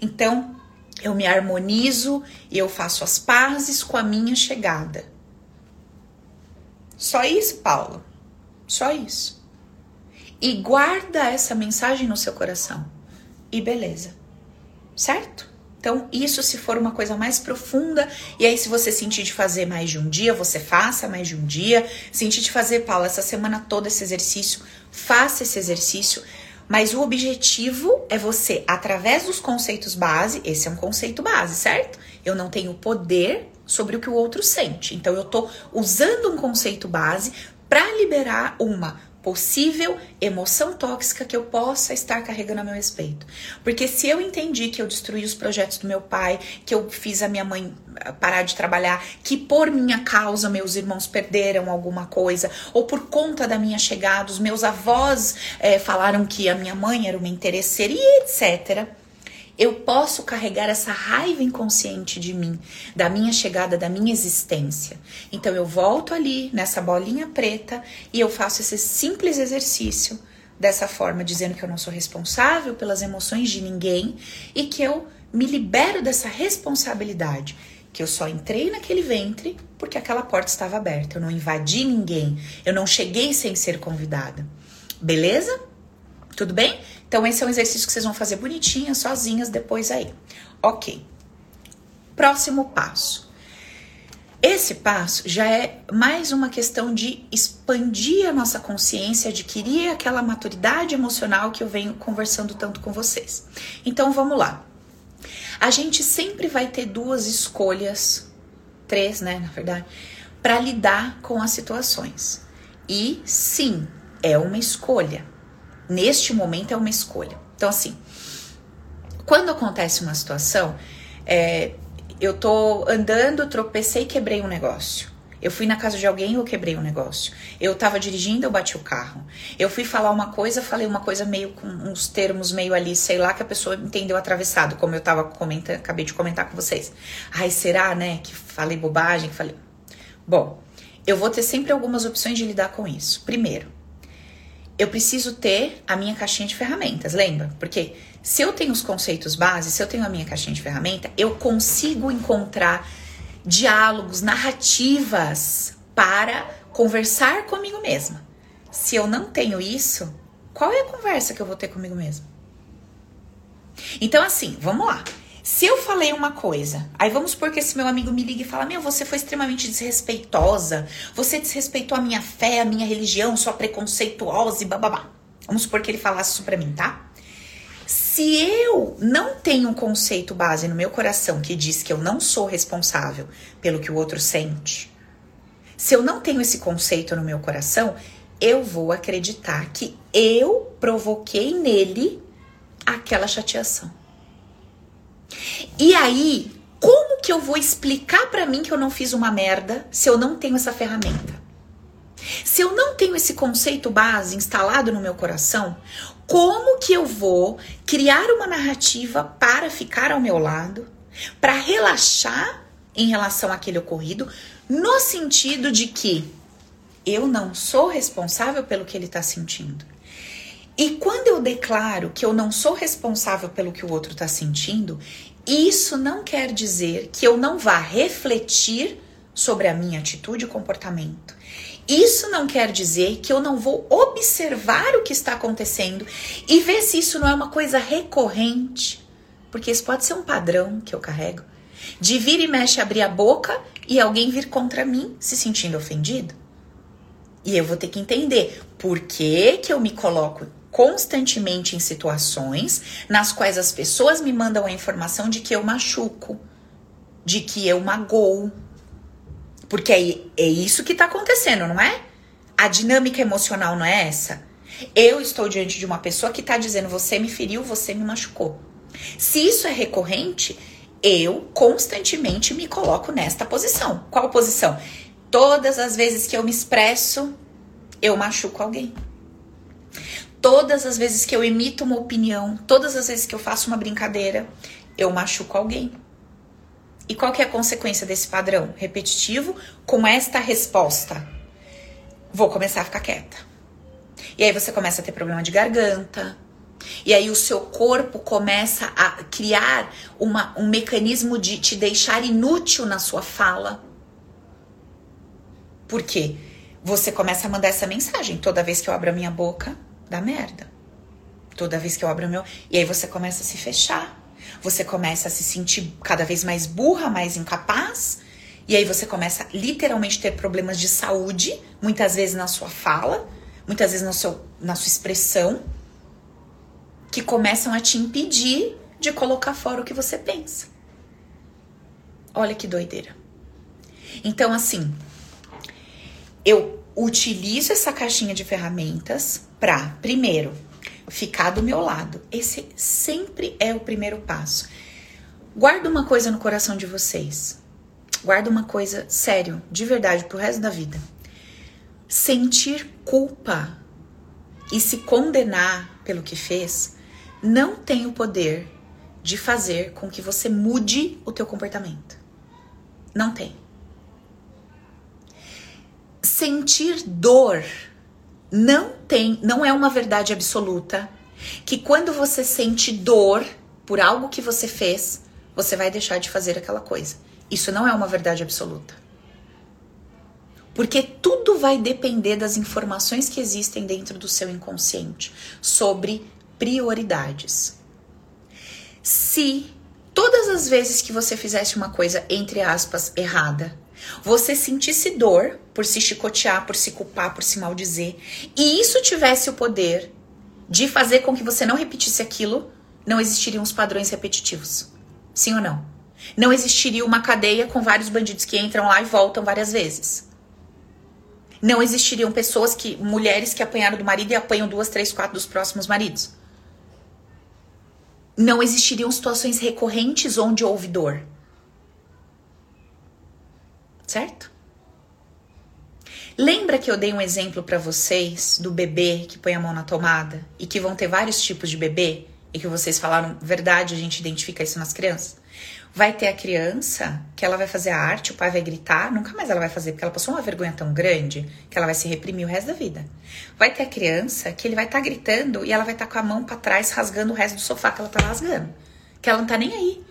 Então, eu me harmonizo e eu faço as pazes com a minha chegada. Só isso, Paulo. Só isso. E guarda essa mensagem no seu coração. E beleza. Certo? Então, isso se for uma coisa mais profunda, e aí se você sentir de fazer mais de um dia, você faça mais de um dia. Sentir de fazer, Paula, essa semana toda esse exercício, faça esse exercício. Mas o objetivo é você, através dos conceitos base, esse é um conceito base, certo? Eu não tenho poder sobre o que o outro sente. Então eu tô usando um conceito base para liberar uma possível emoção tóxica que eu possa estar carregando a meu respeito. Porque se eu entendi que eu destruí os projetos do meu pai, que eu fiz a minha mãe eh, parar de trabalhar, que por minha causa meus irmãos perderam alguma coisa, ou por conta da minha chegada, os meus avós é, falaram que a minha mãe era uma interesseira e etc eu posso carregar essa raiva inconsciente de mim, da minha chegada, da minha existência. Então eu volto ali nessa bolinha preta e eu faço esse simples exercício dessa forma, dizendo que eu não sou responsável pelas emoções de ninguém e que eu me libero dessa responsabilidade. Que eu só entrei naquele ventre porque aquela porta estava aberta. Eu não invadi ninguém. Eu não cheguei sem ser convidada. Beleza? Tudo bem? Então, esse é um exercício que vocês vão fazer bonitinhas, sozinhas, depois aí. Ok. Próximo passo. Esse passo já é mais uma questão de expandir a nossa consciência, adquirir aquela maturidade emocional que eu venho conversando tanto com vocês. Então vamos lá. A gente sempre vai ter duas escolhas, três, né, na verdade, para lidar com as situações. E sim, é uma escolha neste momento é uma escolha. Então, assim, quando acontece uma situação, é, eu tô andando, tropecei e quebrei um negócio. Eu fui na casa de alguém eu quebrei um negócio. Eu tava dirigindo, eu bati o carro. Eu fui falar uma coisa, falei uma coisa meio com uns termos meio ali, sei lá, que a pessoa entendeu atravessado, como eu tava comentando, acabei de comentar com vocês. Ai, será, né, que falei bobagem, falei. Bom, eu vou ter sempre algumas opções de lidar com isso. Primeiro, eu preciso ter a minha caixinha de ferramentas, lembra? Porque se eu tenho os conceitos básicos, se eu tenho a minha caixinha de ferramenta, eu consigo encontrar diálogos, narrativas para conversar comigo mesma. Se eu não tenho isso, qual é a conversa que eu vou ter comigo mesma? Então, assim, vamos lá. Se eu falei uma coisa, aí vamos supor que esse meu amigo me liga e fala: Meu, você foi extremamente desrespeitosa, você desrespeitou a minha fé, a minha religião, sua preconceituosa e bababá. Vamos supor que ele falasse isso pra mim, tá? Se eu não tenho um conceito base no meu coração que diz que eu não sou responsável pelo que o outro sente, se eu não tenho esse conceito no meu coração, eu vou acreditar que eu provoquei nele aquela chateação. E aí, como que eu vou explicar para mim que eu não fiz uma merda se eu não tenho essa ferramenta? Se eu não tenho esse conceito base instalado no meu coração, como que eu vou criar uma narrativa para ficar ao meu lado, para relaxar em relação àquele ocorrido, no sentido de que eu não sou responsável pelo que ele está sentindo. E quando eu declaro que eu não sou responsável pelo que o outro está sentindo, isso não quer dizer que eu não vá refletir sobre a minha atitude e comportamento. Isso não quer dizer que eu não vou observar o que está acontecendo e ver se isso não é uma coisa recorrente, porque isso pode ser um padrão que eu carrego. De vir e mexe abrir a boca e alguém vir contra mim se sentindo ofendido. E eu vou ter que entender por que, que eu me coloco constantemente em situações nas quais as pessoas me mandam a informação de que eu machuco, de que eu magoo, porque é, é isso que está acontecendo, não é? A dinâmica emocional não é essa? Eu estou diante de uma pessoa que está dizendo: você me feriu, você me machucou. Se isso é recorrente, eu constantemente me coloco nesta posição. Qual posição? Todas as vezes que eu me expresso, eu machuco alguém. Todas as vezes que eu emito uma opinião, todas as vezes que eu faço uma brincadeira, eu machuco alguém. E qual que é a consequência desse padrão repetitivo com esta resposta? Vou começar a ficar quieta. E aí você começa a ter problema de garganta. E aí o seu corpo começa a criar uma, um mecanismo de te deixar inútil na sua fala. Por quê? Você começa a mandar essa mensagem. Toda vez que eu abro a minha boca, dá merda. Toda vez que eu abro o meu. E aí você começa a se fechar você começa a se sentir cada vez mais burra, mais incapaz, e aí você começa literalmente ter problemas de saúde, muitas vezes na sua fala, muitas vezes no seu, na sua expressão, que começam a te impedir de colocar fora o que você pensa. Olha que doideira. Então, assim, eu utilizo essa caixinha de ferramentas para, primeiro, ficar do meu lado. Esse sempre é o primeiro passo. Guarda uma coisa no coração de vocês. Guarda uma coisa sério, de verdade, pro resto da vida. Sentir culpa e se condenar pelo que fez não tem o poder de fazer com que você mude o teu comportamento. Não tem. Sentir dor não tem, não é uma verdade absoluta que quando você sente dor por algo que você fez, você vai deixar de fazer aquela coisa. Isso não é uma verdade absoluta. Porque tudo vai depender das informações que existem dentro do seu inconsciente sobre prioridades. Se todas as vezes que você fizesse uma coisa, entre aspas, errada, você sentisse dor por se chicotear, por se culpar, por se maldizer, e isso tivesse o poder de fazer com que você não repetisse aquilo, não existiriam os padrões repetitivos. Sim ou não? Não existiria uma cadeia com vários bandidos que entram lá e voltam várias vezes. Não existiriam pessoas que, mulheres que apanharam do marido e apanham duas, três, quatro dos próximos maridos. Não existiriam situações recorrentes onde houve dor. Certo? Lembra que eu dei um exemplo para vocês do bebê que põe a mão na tomada e que vão ter vários tipos de bebê e que vocês falaram verdade, a gente identifica isso nas crianças? Vai ter a criança que ela vai fazer a arte, o pai vai gritar, nunca mais ela vai fazer, porque ela passou uma vergonha tão grande que ela vai se reprimir o resto da vida. Vai ter a criança que ele vai estar tá gritando e ela vai estar tá com a mão para trás rasgando o resto do sofá que ela tá rasgando. Que ela não tá nem aí.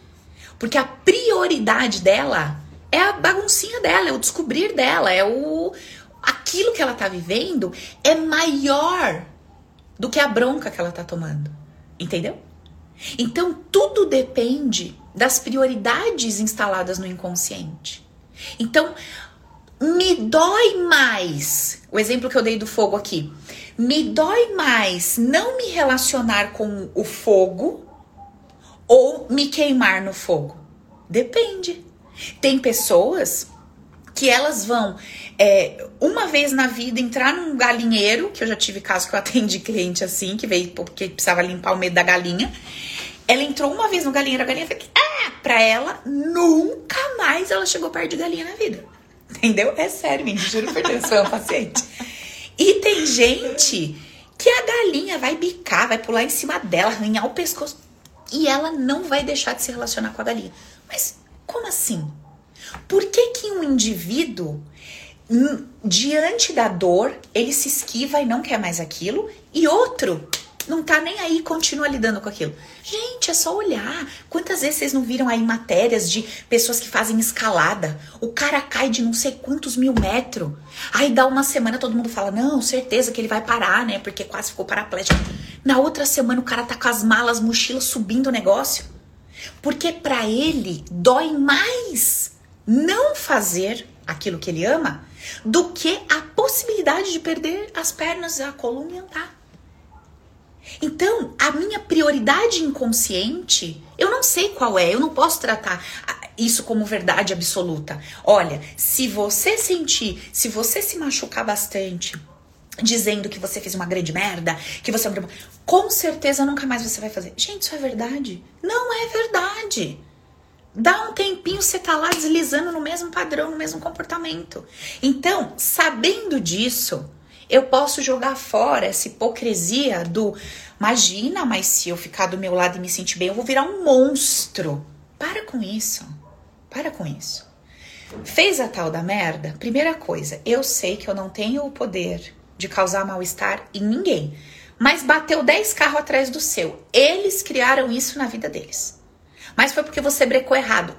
Porque a prioridade dela é a baguncinha dela, é o descobrir dela, é o aquilo que ela tá vivendo é maior do que a bronca que ela tá tomando. Entendeu? Então tudo depende das prioridades instaladas no inconsciente. Então, me dói mais. O exemplo que eu dei do fogo aqui. Me dói mais não me relacionar com o fogo ou me queimar no fogo. Depende. Tem pessoas que elas vão é, uma vez na vida entrar num galinheiro, que eu já tive caso que eu atendi cliente assim, que veio porque precisava limpar o medo da galinha. Ela entrou uma vez no galinheiro, a galinha fez ah, pra ela, nunca mais ela chegou perto de galinha na vida. Entendeu? É sério, me juro por Deus, foi um paciente. E tem gente que a galinha vai bicar, vai pular em cima dela, arranhar o pescoço. E ela não vai deixar de se relacionar com a galinha. Mas como assim? Por que que um indivíduo hum, diante da dor, ele se esquiva e não quer mais aquilo, e outro não tá nem aí, continua lidando com aquilo. Gente, é só olhar. Quantas vezes vocês não viram aí matérias de pessoas que fazem escalada? O cara cai de não sei quantos mil metros. Aí dá uma semana, todo mundo fala: Não, certeza que ele vai parar, né? Porque quase ficou paraplégico. Na outra semana, o cara tá com as malas, mochilas subindo o negócio. Porque para ele dói mais não fazer aquilo que ele ama do que a possibilidade de perder as pernas, a coluna e andar. Então, a minha prioridade inconsciente, eu não sei qual é, eu não posso tratar isso como verdade absoluta. Olha, se você sentir, se você se machucar bastante, dizendo que você fez uma grande merda, que você é com certeza nunca mais você vai fazer. Gente, isso é verdade? Não é verdade. Dá um tempinho, você tá lá deslizando no mesmo padrão, no mesmo comportamento. Então, sabendo disso, eu posso jogar fora essa hipocrisia do imagina, mas se eu ficar do meu lado e me sentir bem, eu vou virar um monstro. Para com isso. Para com isso. Fez a tal da merda? Primeira coisa, eu sei que eu não tenho o poder de causar mal-estar em ninguém. Mas bateu 10 carros atrás do seu. Eles criaram isso na vida deles. Mas foi porque você brecou errado.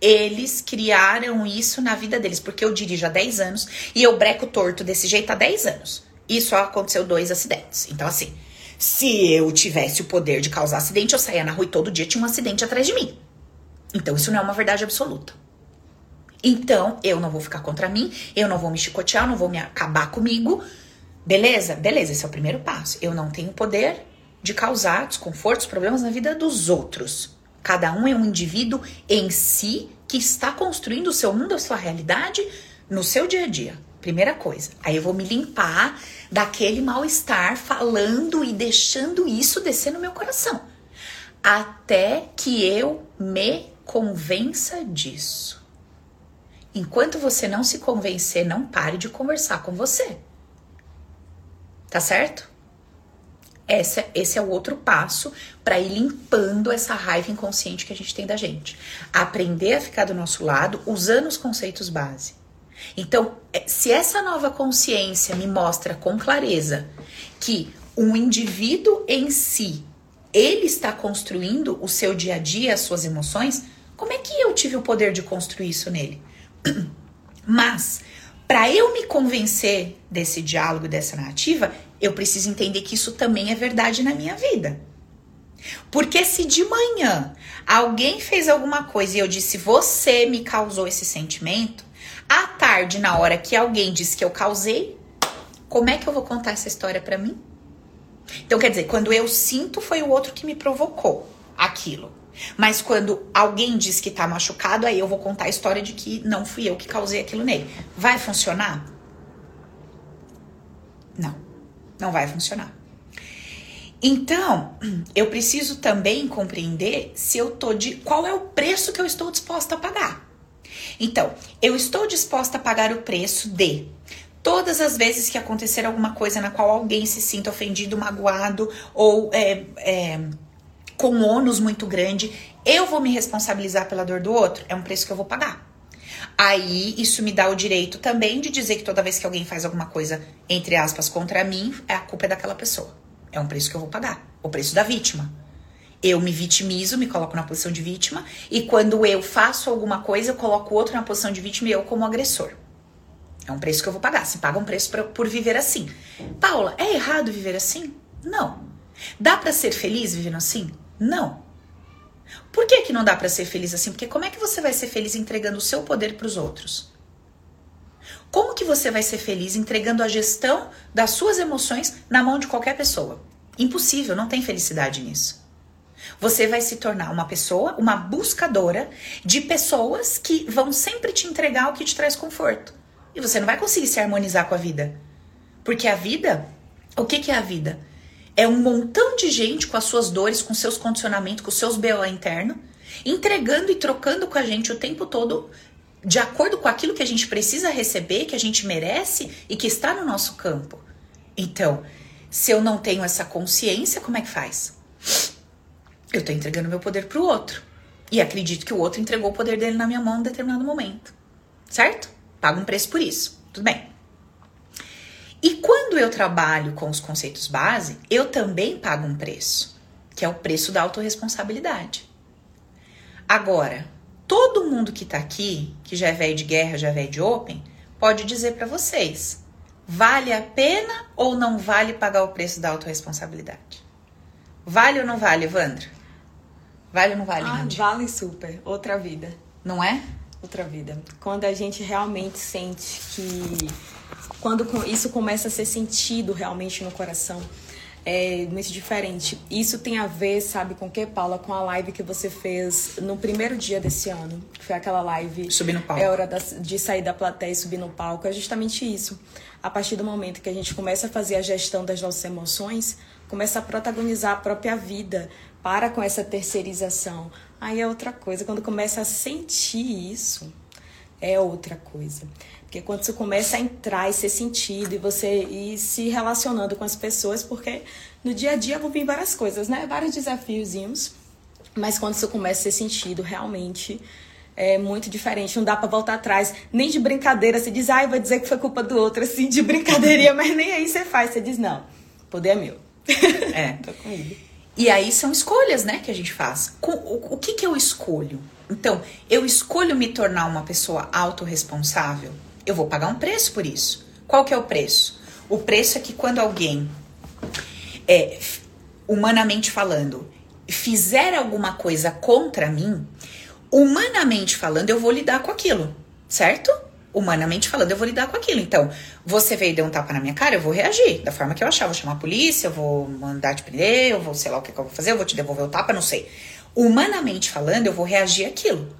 Eles criaram isso na vida deles, porque eu dirijo há 10 anos e eu breco torto desse jeito há 10 anos. E só aconteceu dois acidentes. Então, assim, se eu tivesse o poder de causar acidente, eu saía na rua e todo dia tinha um acidente atrás de mim. Então, isso não é uma verdade absoluta. Então, eu não vou ficar contra mim, eu não vou me chicotear, não vou me acabar comigo. Beleza? Beleza, esse é o primeiro passo. Eu não tenho poder de causar desconfortos, problemas na vida dos outros. Cada um é um indivíduo em si que está construindo o seu mundo, a sua realidade no seu dia a dia. Primeira coisa. Aí eu vou me limpar daquele mal-estar falando e deixando isso descer no meu coração. Até que eu me convença disso. Enquanto você não se convencer, não pare de conversar com você. Tá certo? Esse, esse é o outro passo para ir limpando essa raiva inconsciente que a gente tem da gente. Aprender a ficar do nosso lado usando os conceitos base. Então, é, se essa nova consciência me mostra com clareza que um indivíduo em si, ele está construindo o seu dia a dia, as suas emoções, como é que eu tive o poder de construir isso nele? Mas, para eu me convencer desse diálogo, dessa narrativa, eu preciso entender que isso também é verdade na minha vida. Porque se de manhã alguém fez alguma coisa e eu disse você me causou esse sentimento, à tarde, na hora que alguém disse que eu causei, como é que eu vou contar essa história para mim? Então, quer dizer, quando eu sinto, foi o outro que me provocou aquilo. Mas quando alguém diz que tá machucado, aí eu vou contar a história de que não fui eu que causei aquilo nele. Vai funcionar? Não. Não vai funcionar. Então, eu preciso também compreender se eu tô de qual é o preço que eu estou disposta a pagar. Então, eu estou disposta a pagar o preço de todas as vezes que acontecer alguma coisa na qual alguém se sinta ofendido, magoado ou é, é, com um ônus muito grande, eu vou me responsabilizar pela dor do outro. É um preço que eu vou pagar. Aí isso me dá o direito também de dizer que toda vez que alguém faz alguma coisa, entre aspas, contra mim, é a culpa é daquela pessoa. É um preço que eu vou pagar. O preço da vítima. Eu me vitimizo, me coloco na posição de vítima, e quando eu faço alguma coisa, eu coloco o outro na posição de vítima e eu como agressor. É um preço que eu vou pagar. Se paga um preço pra, por viver assim. Paula, é errado viver assim? Não. Dá para ser feliz vivendo assim? Não. Por que, que não dá para ser feliz assim? Porque como é que você vai ser feliz entregando o seu poder para os outros? Como que você vai ser feliz entregando a gestão das suas emoções na mão de qualquer pessoa? Impossível, não tem felicidade nisso. Você vai se tornar uma pessoa, uma buscadora de pessoas que vão sempre te entregar o que te traz conforto. E você não vai conseguir se harmonizar com a vida. Porque a vida, o que, que é a vida? É um montão de gente com as suas dores, com seus condicionamentos, com seus BO interno, entregando e trocando com a gente o tempo todo de acordo com aquilo que a gente precisa receber, que a gente merece e que está no nosso campo. Então, se eu não tenho essa consciência, como é que faz? Eu estou entregando meu poder para o outro. E acredito que o outro entregou o poder dele na minha mão em determinado momento. Certo? Pago um preço por isso. Tudo bem. E quando eu trabalho com os conceitos base, eu também pago um preço, que é o preço da autorresponsabilidade. Agora, todo mundo que tá aqui, que já é velho de guerra, já é velho de open, pode dizer para vocês: vale a pena ou não vale pagar o preço da autorresponsabilidade? Vale ou não vale, Evandro? Vale ou não vale, ah, Vale super. Outra vida. Não é? Outra vida. Quando a gente realmente sente que. Quando isso começa a ser sentido realmente no coração, é muito diferente. Isso tem a ver, sabe, com o que, Paula? Com a live que você fez no primeiro dia desse ano. Foi aquela live. Subir no palco. É hora de sair da plateia e subir no palco. É justamente isso. A partir do momento que a gente começa a fazer a gestão das nossas emoções, começa a protagonizar a própria vida, para com essa terceirização. Aí é outra coisa, quando começa a sentir isso, é outra coisa. Porque quando você começa a entrar e ser sentido e você ir se relacionando com as pessoas, porque no dia a dia vão vir várias coisas, né? Vários desafiozinhos. Mas quando isso começa a ser sentido, realmente é muito diferente. Não dá para voltar atrás, nem de brincadeira. Você diz, ai, ah, vai dizer que foi culpa do outro, assim, de brincadeirinha, mas nem aí você faz. Você diz, não, poder é meu. É. Tô comigo. E aí são escolhas, né, que a gente faz. O, o que, que eu escolho? Então, eu escolho me tornar uma pessoa autorresponsável, eu vou pagar um preço por isso. Qual que é o preço? O preço é que quando alguém, é, humanamente falando, fizer alguma coisa contra mim, humanamente falando, eu vou lidar com aquilo, certo? humanamente falando, eu vou lidar com aquilo. Então, você veio e deu um tapa na minha cara, eu vou reagir da forma que eu achar. Eu vou chamar a polícia, eu vou mandar te prender, eu vou sei lá o que, que eu vou fazer, eu vou te devolver o tapa, não sei. Humanamente falando, eu vou reagir àquilo.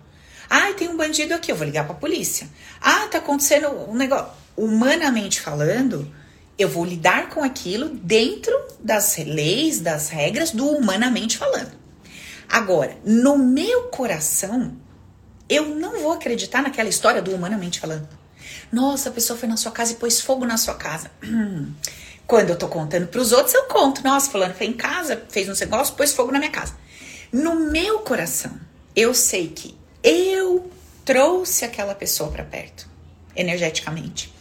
Ah, tem um bandido aqui, eu vou ligar pra polícia. Ah, tá acontecendo um negócio. Humanamente falando, eu vou lidar com aquilo dentro das leis, das regras do humanamente falando. Agora, no meu coração, eu não vou acreditar naquela história do humanamente falando. Nossa, a pessoa foi na sua casa e pôs fogo na sua casa. Quando eu tô contando pros outros, eu conto. Nossa, fulano foi em casa, fez um negócio, pôs fogo na minha casa. No meu coração, eu sei que eu trouxe aquela pessoa para perto, energeticamente.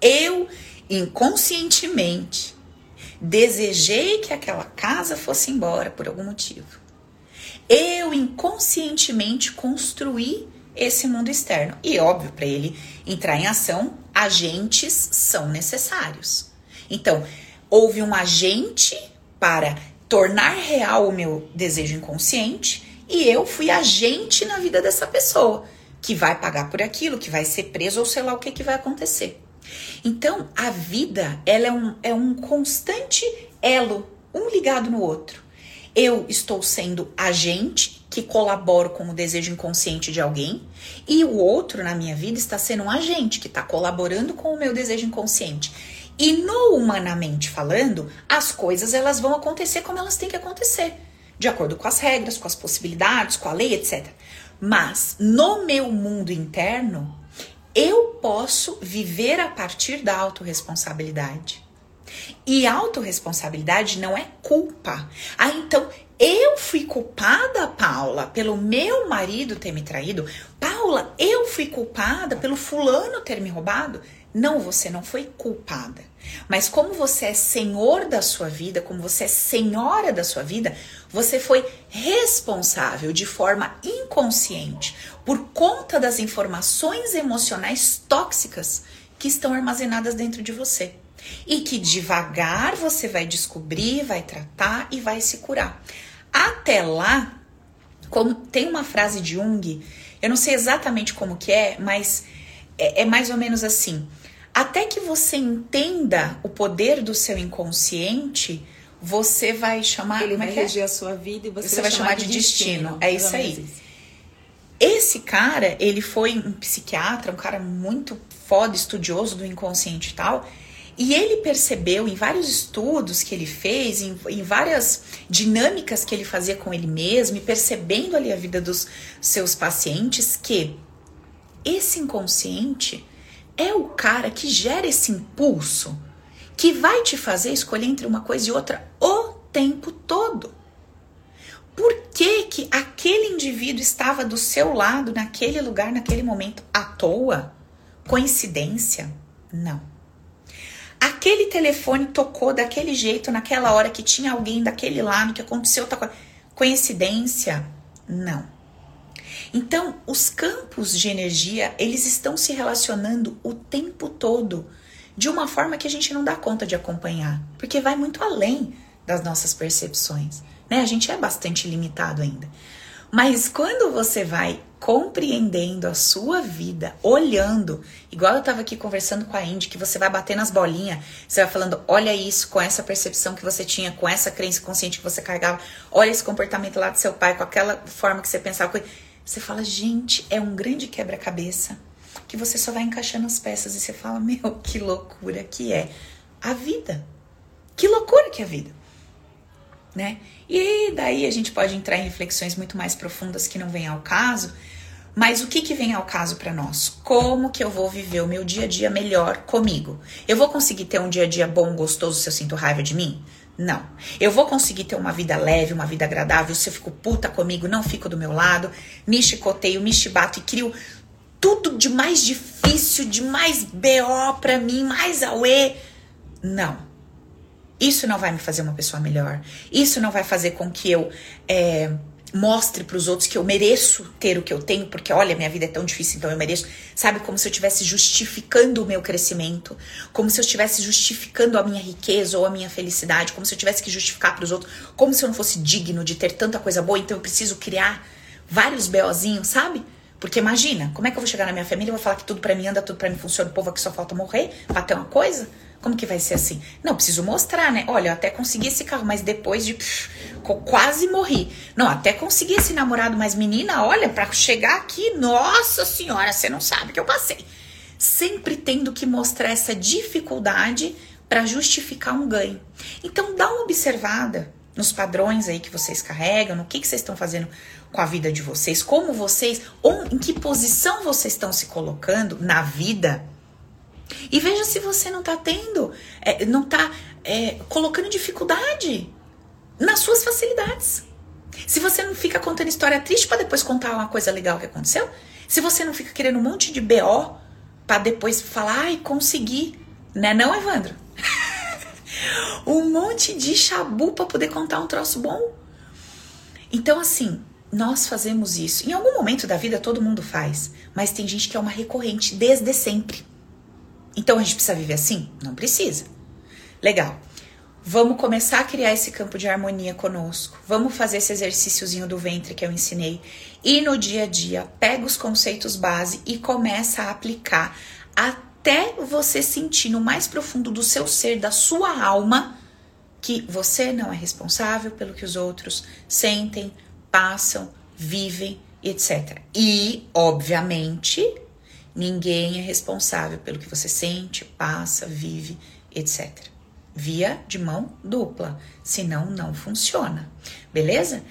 Eu, inconscientemente, desejei que aquela casa fosse embora por algum motivo eu inconscientemente construí esse mundo externo. E óbvio, para ele entrar em ação, agentes são necessários. Então, houve um agente para tornar real o meu desejo inconsciente e eu fui agente na vida dessa pessoa que vai pagar por aquilo, que vai ser preso ou sei lá o que, que vai acontecer. Então, a vida ela é um, é um constante elo, um ligado no outro. Eu estou sendo agente que colaboro com o desejo inconsciente de alguém, e o outro na minha vida está sendo um agente que está colaborando com o meu desejo inconsciente. E no humanamente falando, as coisas elas vão acontecer como elas têm que acontecer. De acordo com as regras, com as possibilidades, com a lei, etc. Mas no meu mundo interno, eu posso viver a partir da autorresponsabilidade. E autorresponsabilidade não é culpa. Ah, então eu fui culpada, Paula, pelo meu marido ter me traído. Paula, eu fui culpada pelo fulano ter me roubado. Não, você não foi culpada. Mas como você é senhor da sua vida, como você é senhora da sua vida, você foi responsável de forma inconsciente por conta das informações emocionais tóxicas que estão armazenadas dentro de você. E que devagar você vai descobrir, vai tratar e vai se curar. Até lá, como tem uma frase de Jung, eu não sei exatamente como que é, mas é, é mais ou menos assim. Até que você entenda o poder do seu inconsciente, você vai chamar. Ele é vai é? reger a sua vida e você, Você vai chamar de destino. É mais isso aí. isso. Esse cara, ele foi um psiquiatra, um cara muito foda, estudioso do inconsciente e tal. E ele percebeu em vários estudos que ele fez, em, em várias dinâmicas que ele fazia com ele mesmo, e percebendo ali a vida dos seus pacientes, que esse inconsciente é o cara que gera esse impulso que vai te fazer escolher entre uma coisa e outra o tempo todo. Por que, que aquele indivíduo estava do seu lado, naquele lugar, naquele momento, à toa? Coincidência? Não. Aquele telefone tocou daquele jeito, naquela hora que tinha alguém daquele lado, que aconteceu outra coisa. Coincidência? Não. Então, os campos de energia, eles estão se relacionando o tempo todo, de uma forma que a gente não dá conta de acompanhar, porque vai muito além das nossas percepções, né? A gente é bastante limitado ainda. Mas quando você vai compreendendo a sua vida, olhando, igual eu tava aqui conversando com a Indy, que você vai bater nas bolinhas, você vai falando, olha isso, com essa percepção que você tinha, com essa crença consciente que você carregava, olha esse comportamento lá do seu pai, com aquela forma que você pensava. Você fala, gente, é um grande quebra-cabeça que você só vai encaixando as peças e você fala, meu, que loucura que é a vida. Que loucura que é a vida né? E daí a gente pode entrar em reflexões muito mais profundas que não vêm ao caso. Mas o que, que vem ao caso para nós? Como que eu vou viver o meu dia a dia melhor comigo? Eu vou conseguir ter um dia a dia bom, gostoso se eu sinto raiva de mim? Não. Eu vou conseguir ter uma vida leve, uma vida agradável se eu fico puta comigo, não fico do meu lado, me chicoteio, me chibato e crio tudo de mais difícil, de mais BO pra mim, mais auê? Não. Isso não vai me fazer uma pessoa melhor. Isso não vai fazer com que eu é, mostre para os outros que eu mereço ter o que eu tenho, porque olha, minha vida é tão difícil, então eu mereço. Sabe, como se eu estivesse justificando o meu crescimento, como se eu estivesse justificando a minha riqueza ou a minha felicidade, como se eu tivesse que justificar para os outros, como se eu não fosse digno de ter tanta coisa boa, então eu preciso criar vários BOzinhos, sabe? Porque imagina, como é que eu vou chegar na minha família e vou falar que tudo pra mim anda, tudo pra mim funciona, o povo aqui só falta morrer pra ter uma coisa? Como que vai ser assim? Não, preciso mostrar, né? Olha, eu até consegui esse carro, mas depois de. pff, quase morri. Não, até consegui esse namorado, mas menina, olha, pra chegar aqui, nossa senhora, você não sabe que eu passei. Sempre tendo que mostrar essa dificuldade pra justificar um ganho. Então, dá uma observada nos padrões aí que vocês carregam, no que, que vocês estão fazendo com a vida de vocês, como vocês, ou em que posição vocês estão se colocando na vida. E veja se você não tá tendo, é, não tá é, colocando dificuldade nas suas facilidades. Se você não fica contando história triste para depois contar uma coisa legal que aconteceu. Se você não fica querendo um monte de BO para depois falar, ai, consegui. Né não, Evandro? um monte de chabu para poder contar um troço bom. Então, assim, nós fazemos isso. Em algum momento da vida todo mundo faz, mas tem gente que é uma recorrente desde sempre. Então a gente precisa viver assim? Não precisa. Legal. Vamos começar a criar esse campo de harmonia conosco. Vamos fazer esse exercíciozinho do ventre que eu ensinei. E no dia a dia, pega os conceitos base e começa a aplicar até você sentir no mais profundo do seu ser, da sua alma, que você não é responsável pelo que os outros sentem, passam, vivem, etc. E, obviamente, ninguém é responsável pelo que você sente, passa, vive, etc. via de mão dupla, senão não funciona. Beleza?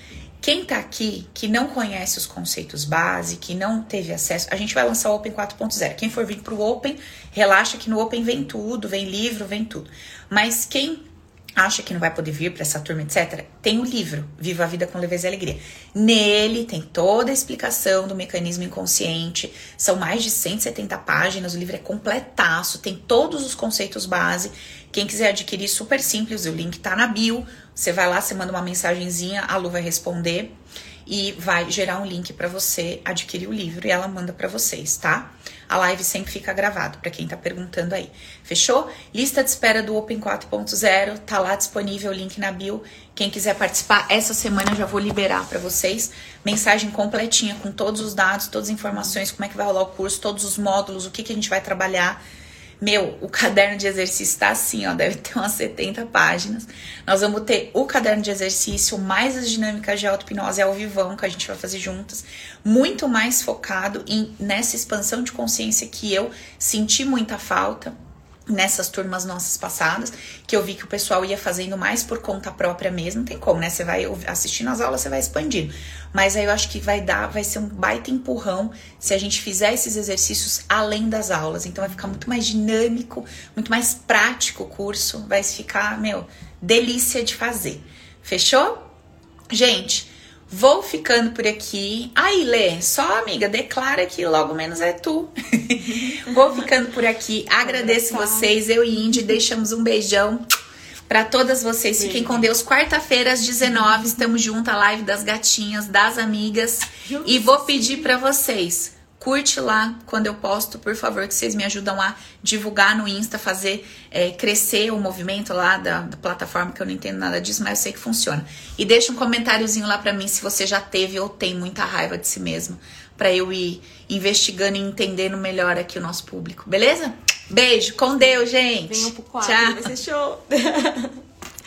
Quem tá aqui que não conhece os conceitos base, que não teve acesso, a gente vai lançar o Open 4.0. Quem for vir pro Open, relaxa que no Open vem tudo, vem livro, vem tudo. Mas quem acha que não vai poder vir para essa turma, etc., tem o livro Viva a Vida com Leveza e Alegria. Nele tem toda a explicação do mecanismo inconsciente, são mais de 170 páginas, o livro é completaço, tem todos os conceitos base. Quem quiser adquirir, super simples, o link tá na bio. Você vai lá, você manda uma mensagenzinha, a Lu vai responder e vai gerar um link para você adquirir o livro e ela manda para vocês, tá? A live sempre fica gravado para quem tá perguntando aí. Fechou? Lista de espera do Open 4.0, tá lá disponível link na bio. Quem quiser participar essa semana já vou liberar para vocês mensagem completinha com todos os dados, todas as informações, como é que vai rolar o curso, todos os módulos, o que que a gente vai trabalhar meu, o caderno de exercício tá assim, ó, deve ter umas 70 páginas. Nós vamos ter o caderno de exercício, mais as dinâmicas de auto-hipnose ao vivão que a gente vai fazer juntas, muito mais focado em nessa expansão de consciência que eu senti muita falta nessas turmas nossas passadas, que eu vi que o pessoal ia fazendo mais por conta própria mesmo, não tem como, né? Você vai assistindo as aulas, você vai expandindo. Mas aí eu acho que vai dar, vai ser um baita empurrão se a gente fizer esses exercícios além das aulas. Então vai ficar muito mais dinâmico, muito mais prático o curso, vai ficar, meu, delícia de fazer. Fechou? Gente, Vou ficando por aqui. Aí, Lê, só amiga, declara que logo menos é tu. Vou ficando por aqui. Agradeço vocês, eu e Indy, deixamos um beijão para todas vocês. Fiquem com Deus. Quarta-feira às 19 estamos juntos a live das gatinhas, das amigas. E vou pedir para vocês Curte lá quando eu posto, por favor, que vocês me ajudam a divulgar no Insta, fazer é, crescer o movimento lá da, da, plataforma, que eu não entendo nada disso, mas eu sei que funciona. E deixa um comentáriozinho lá pra mim se você já teve ou tem muita raiva de si mesmo, pra eu ir investigando e entendendo melhor aqui o nosso público, beleza? Beijo, com Deus, gente. Venham pro quadro, Tchau. vai ser show.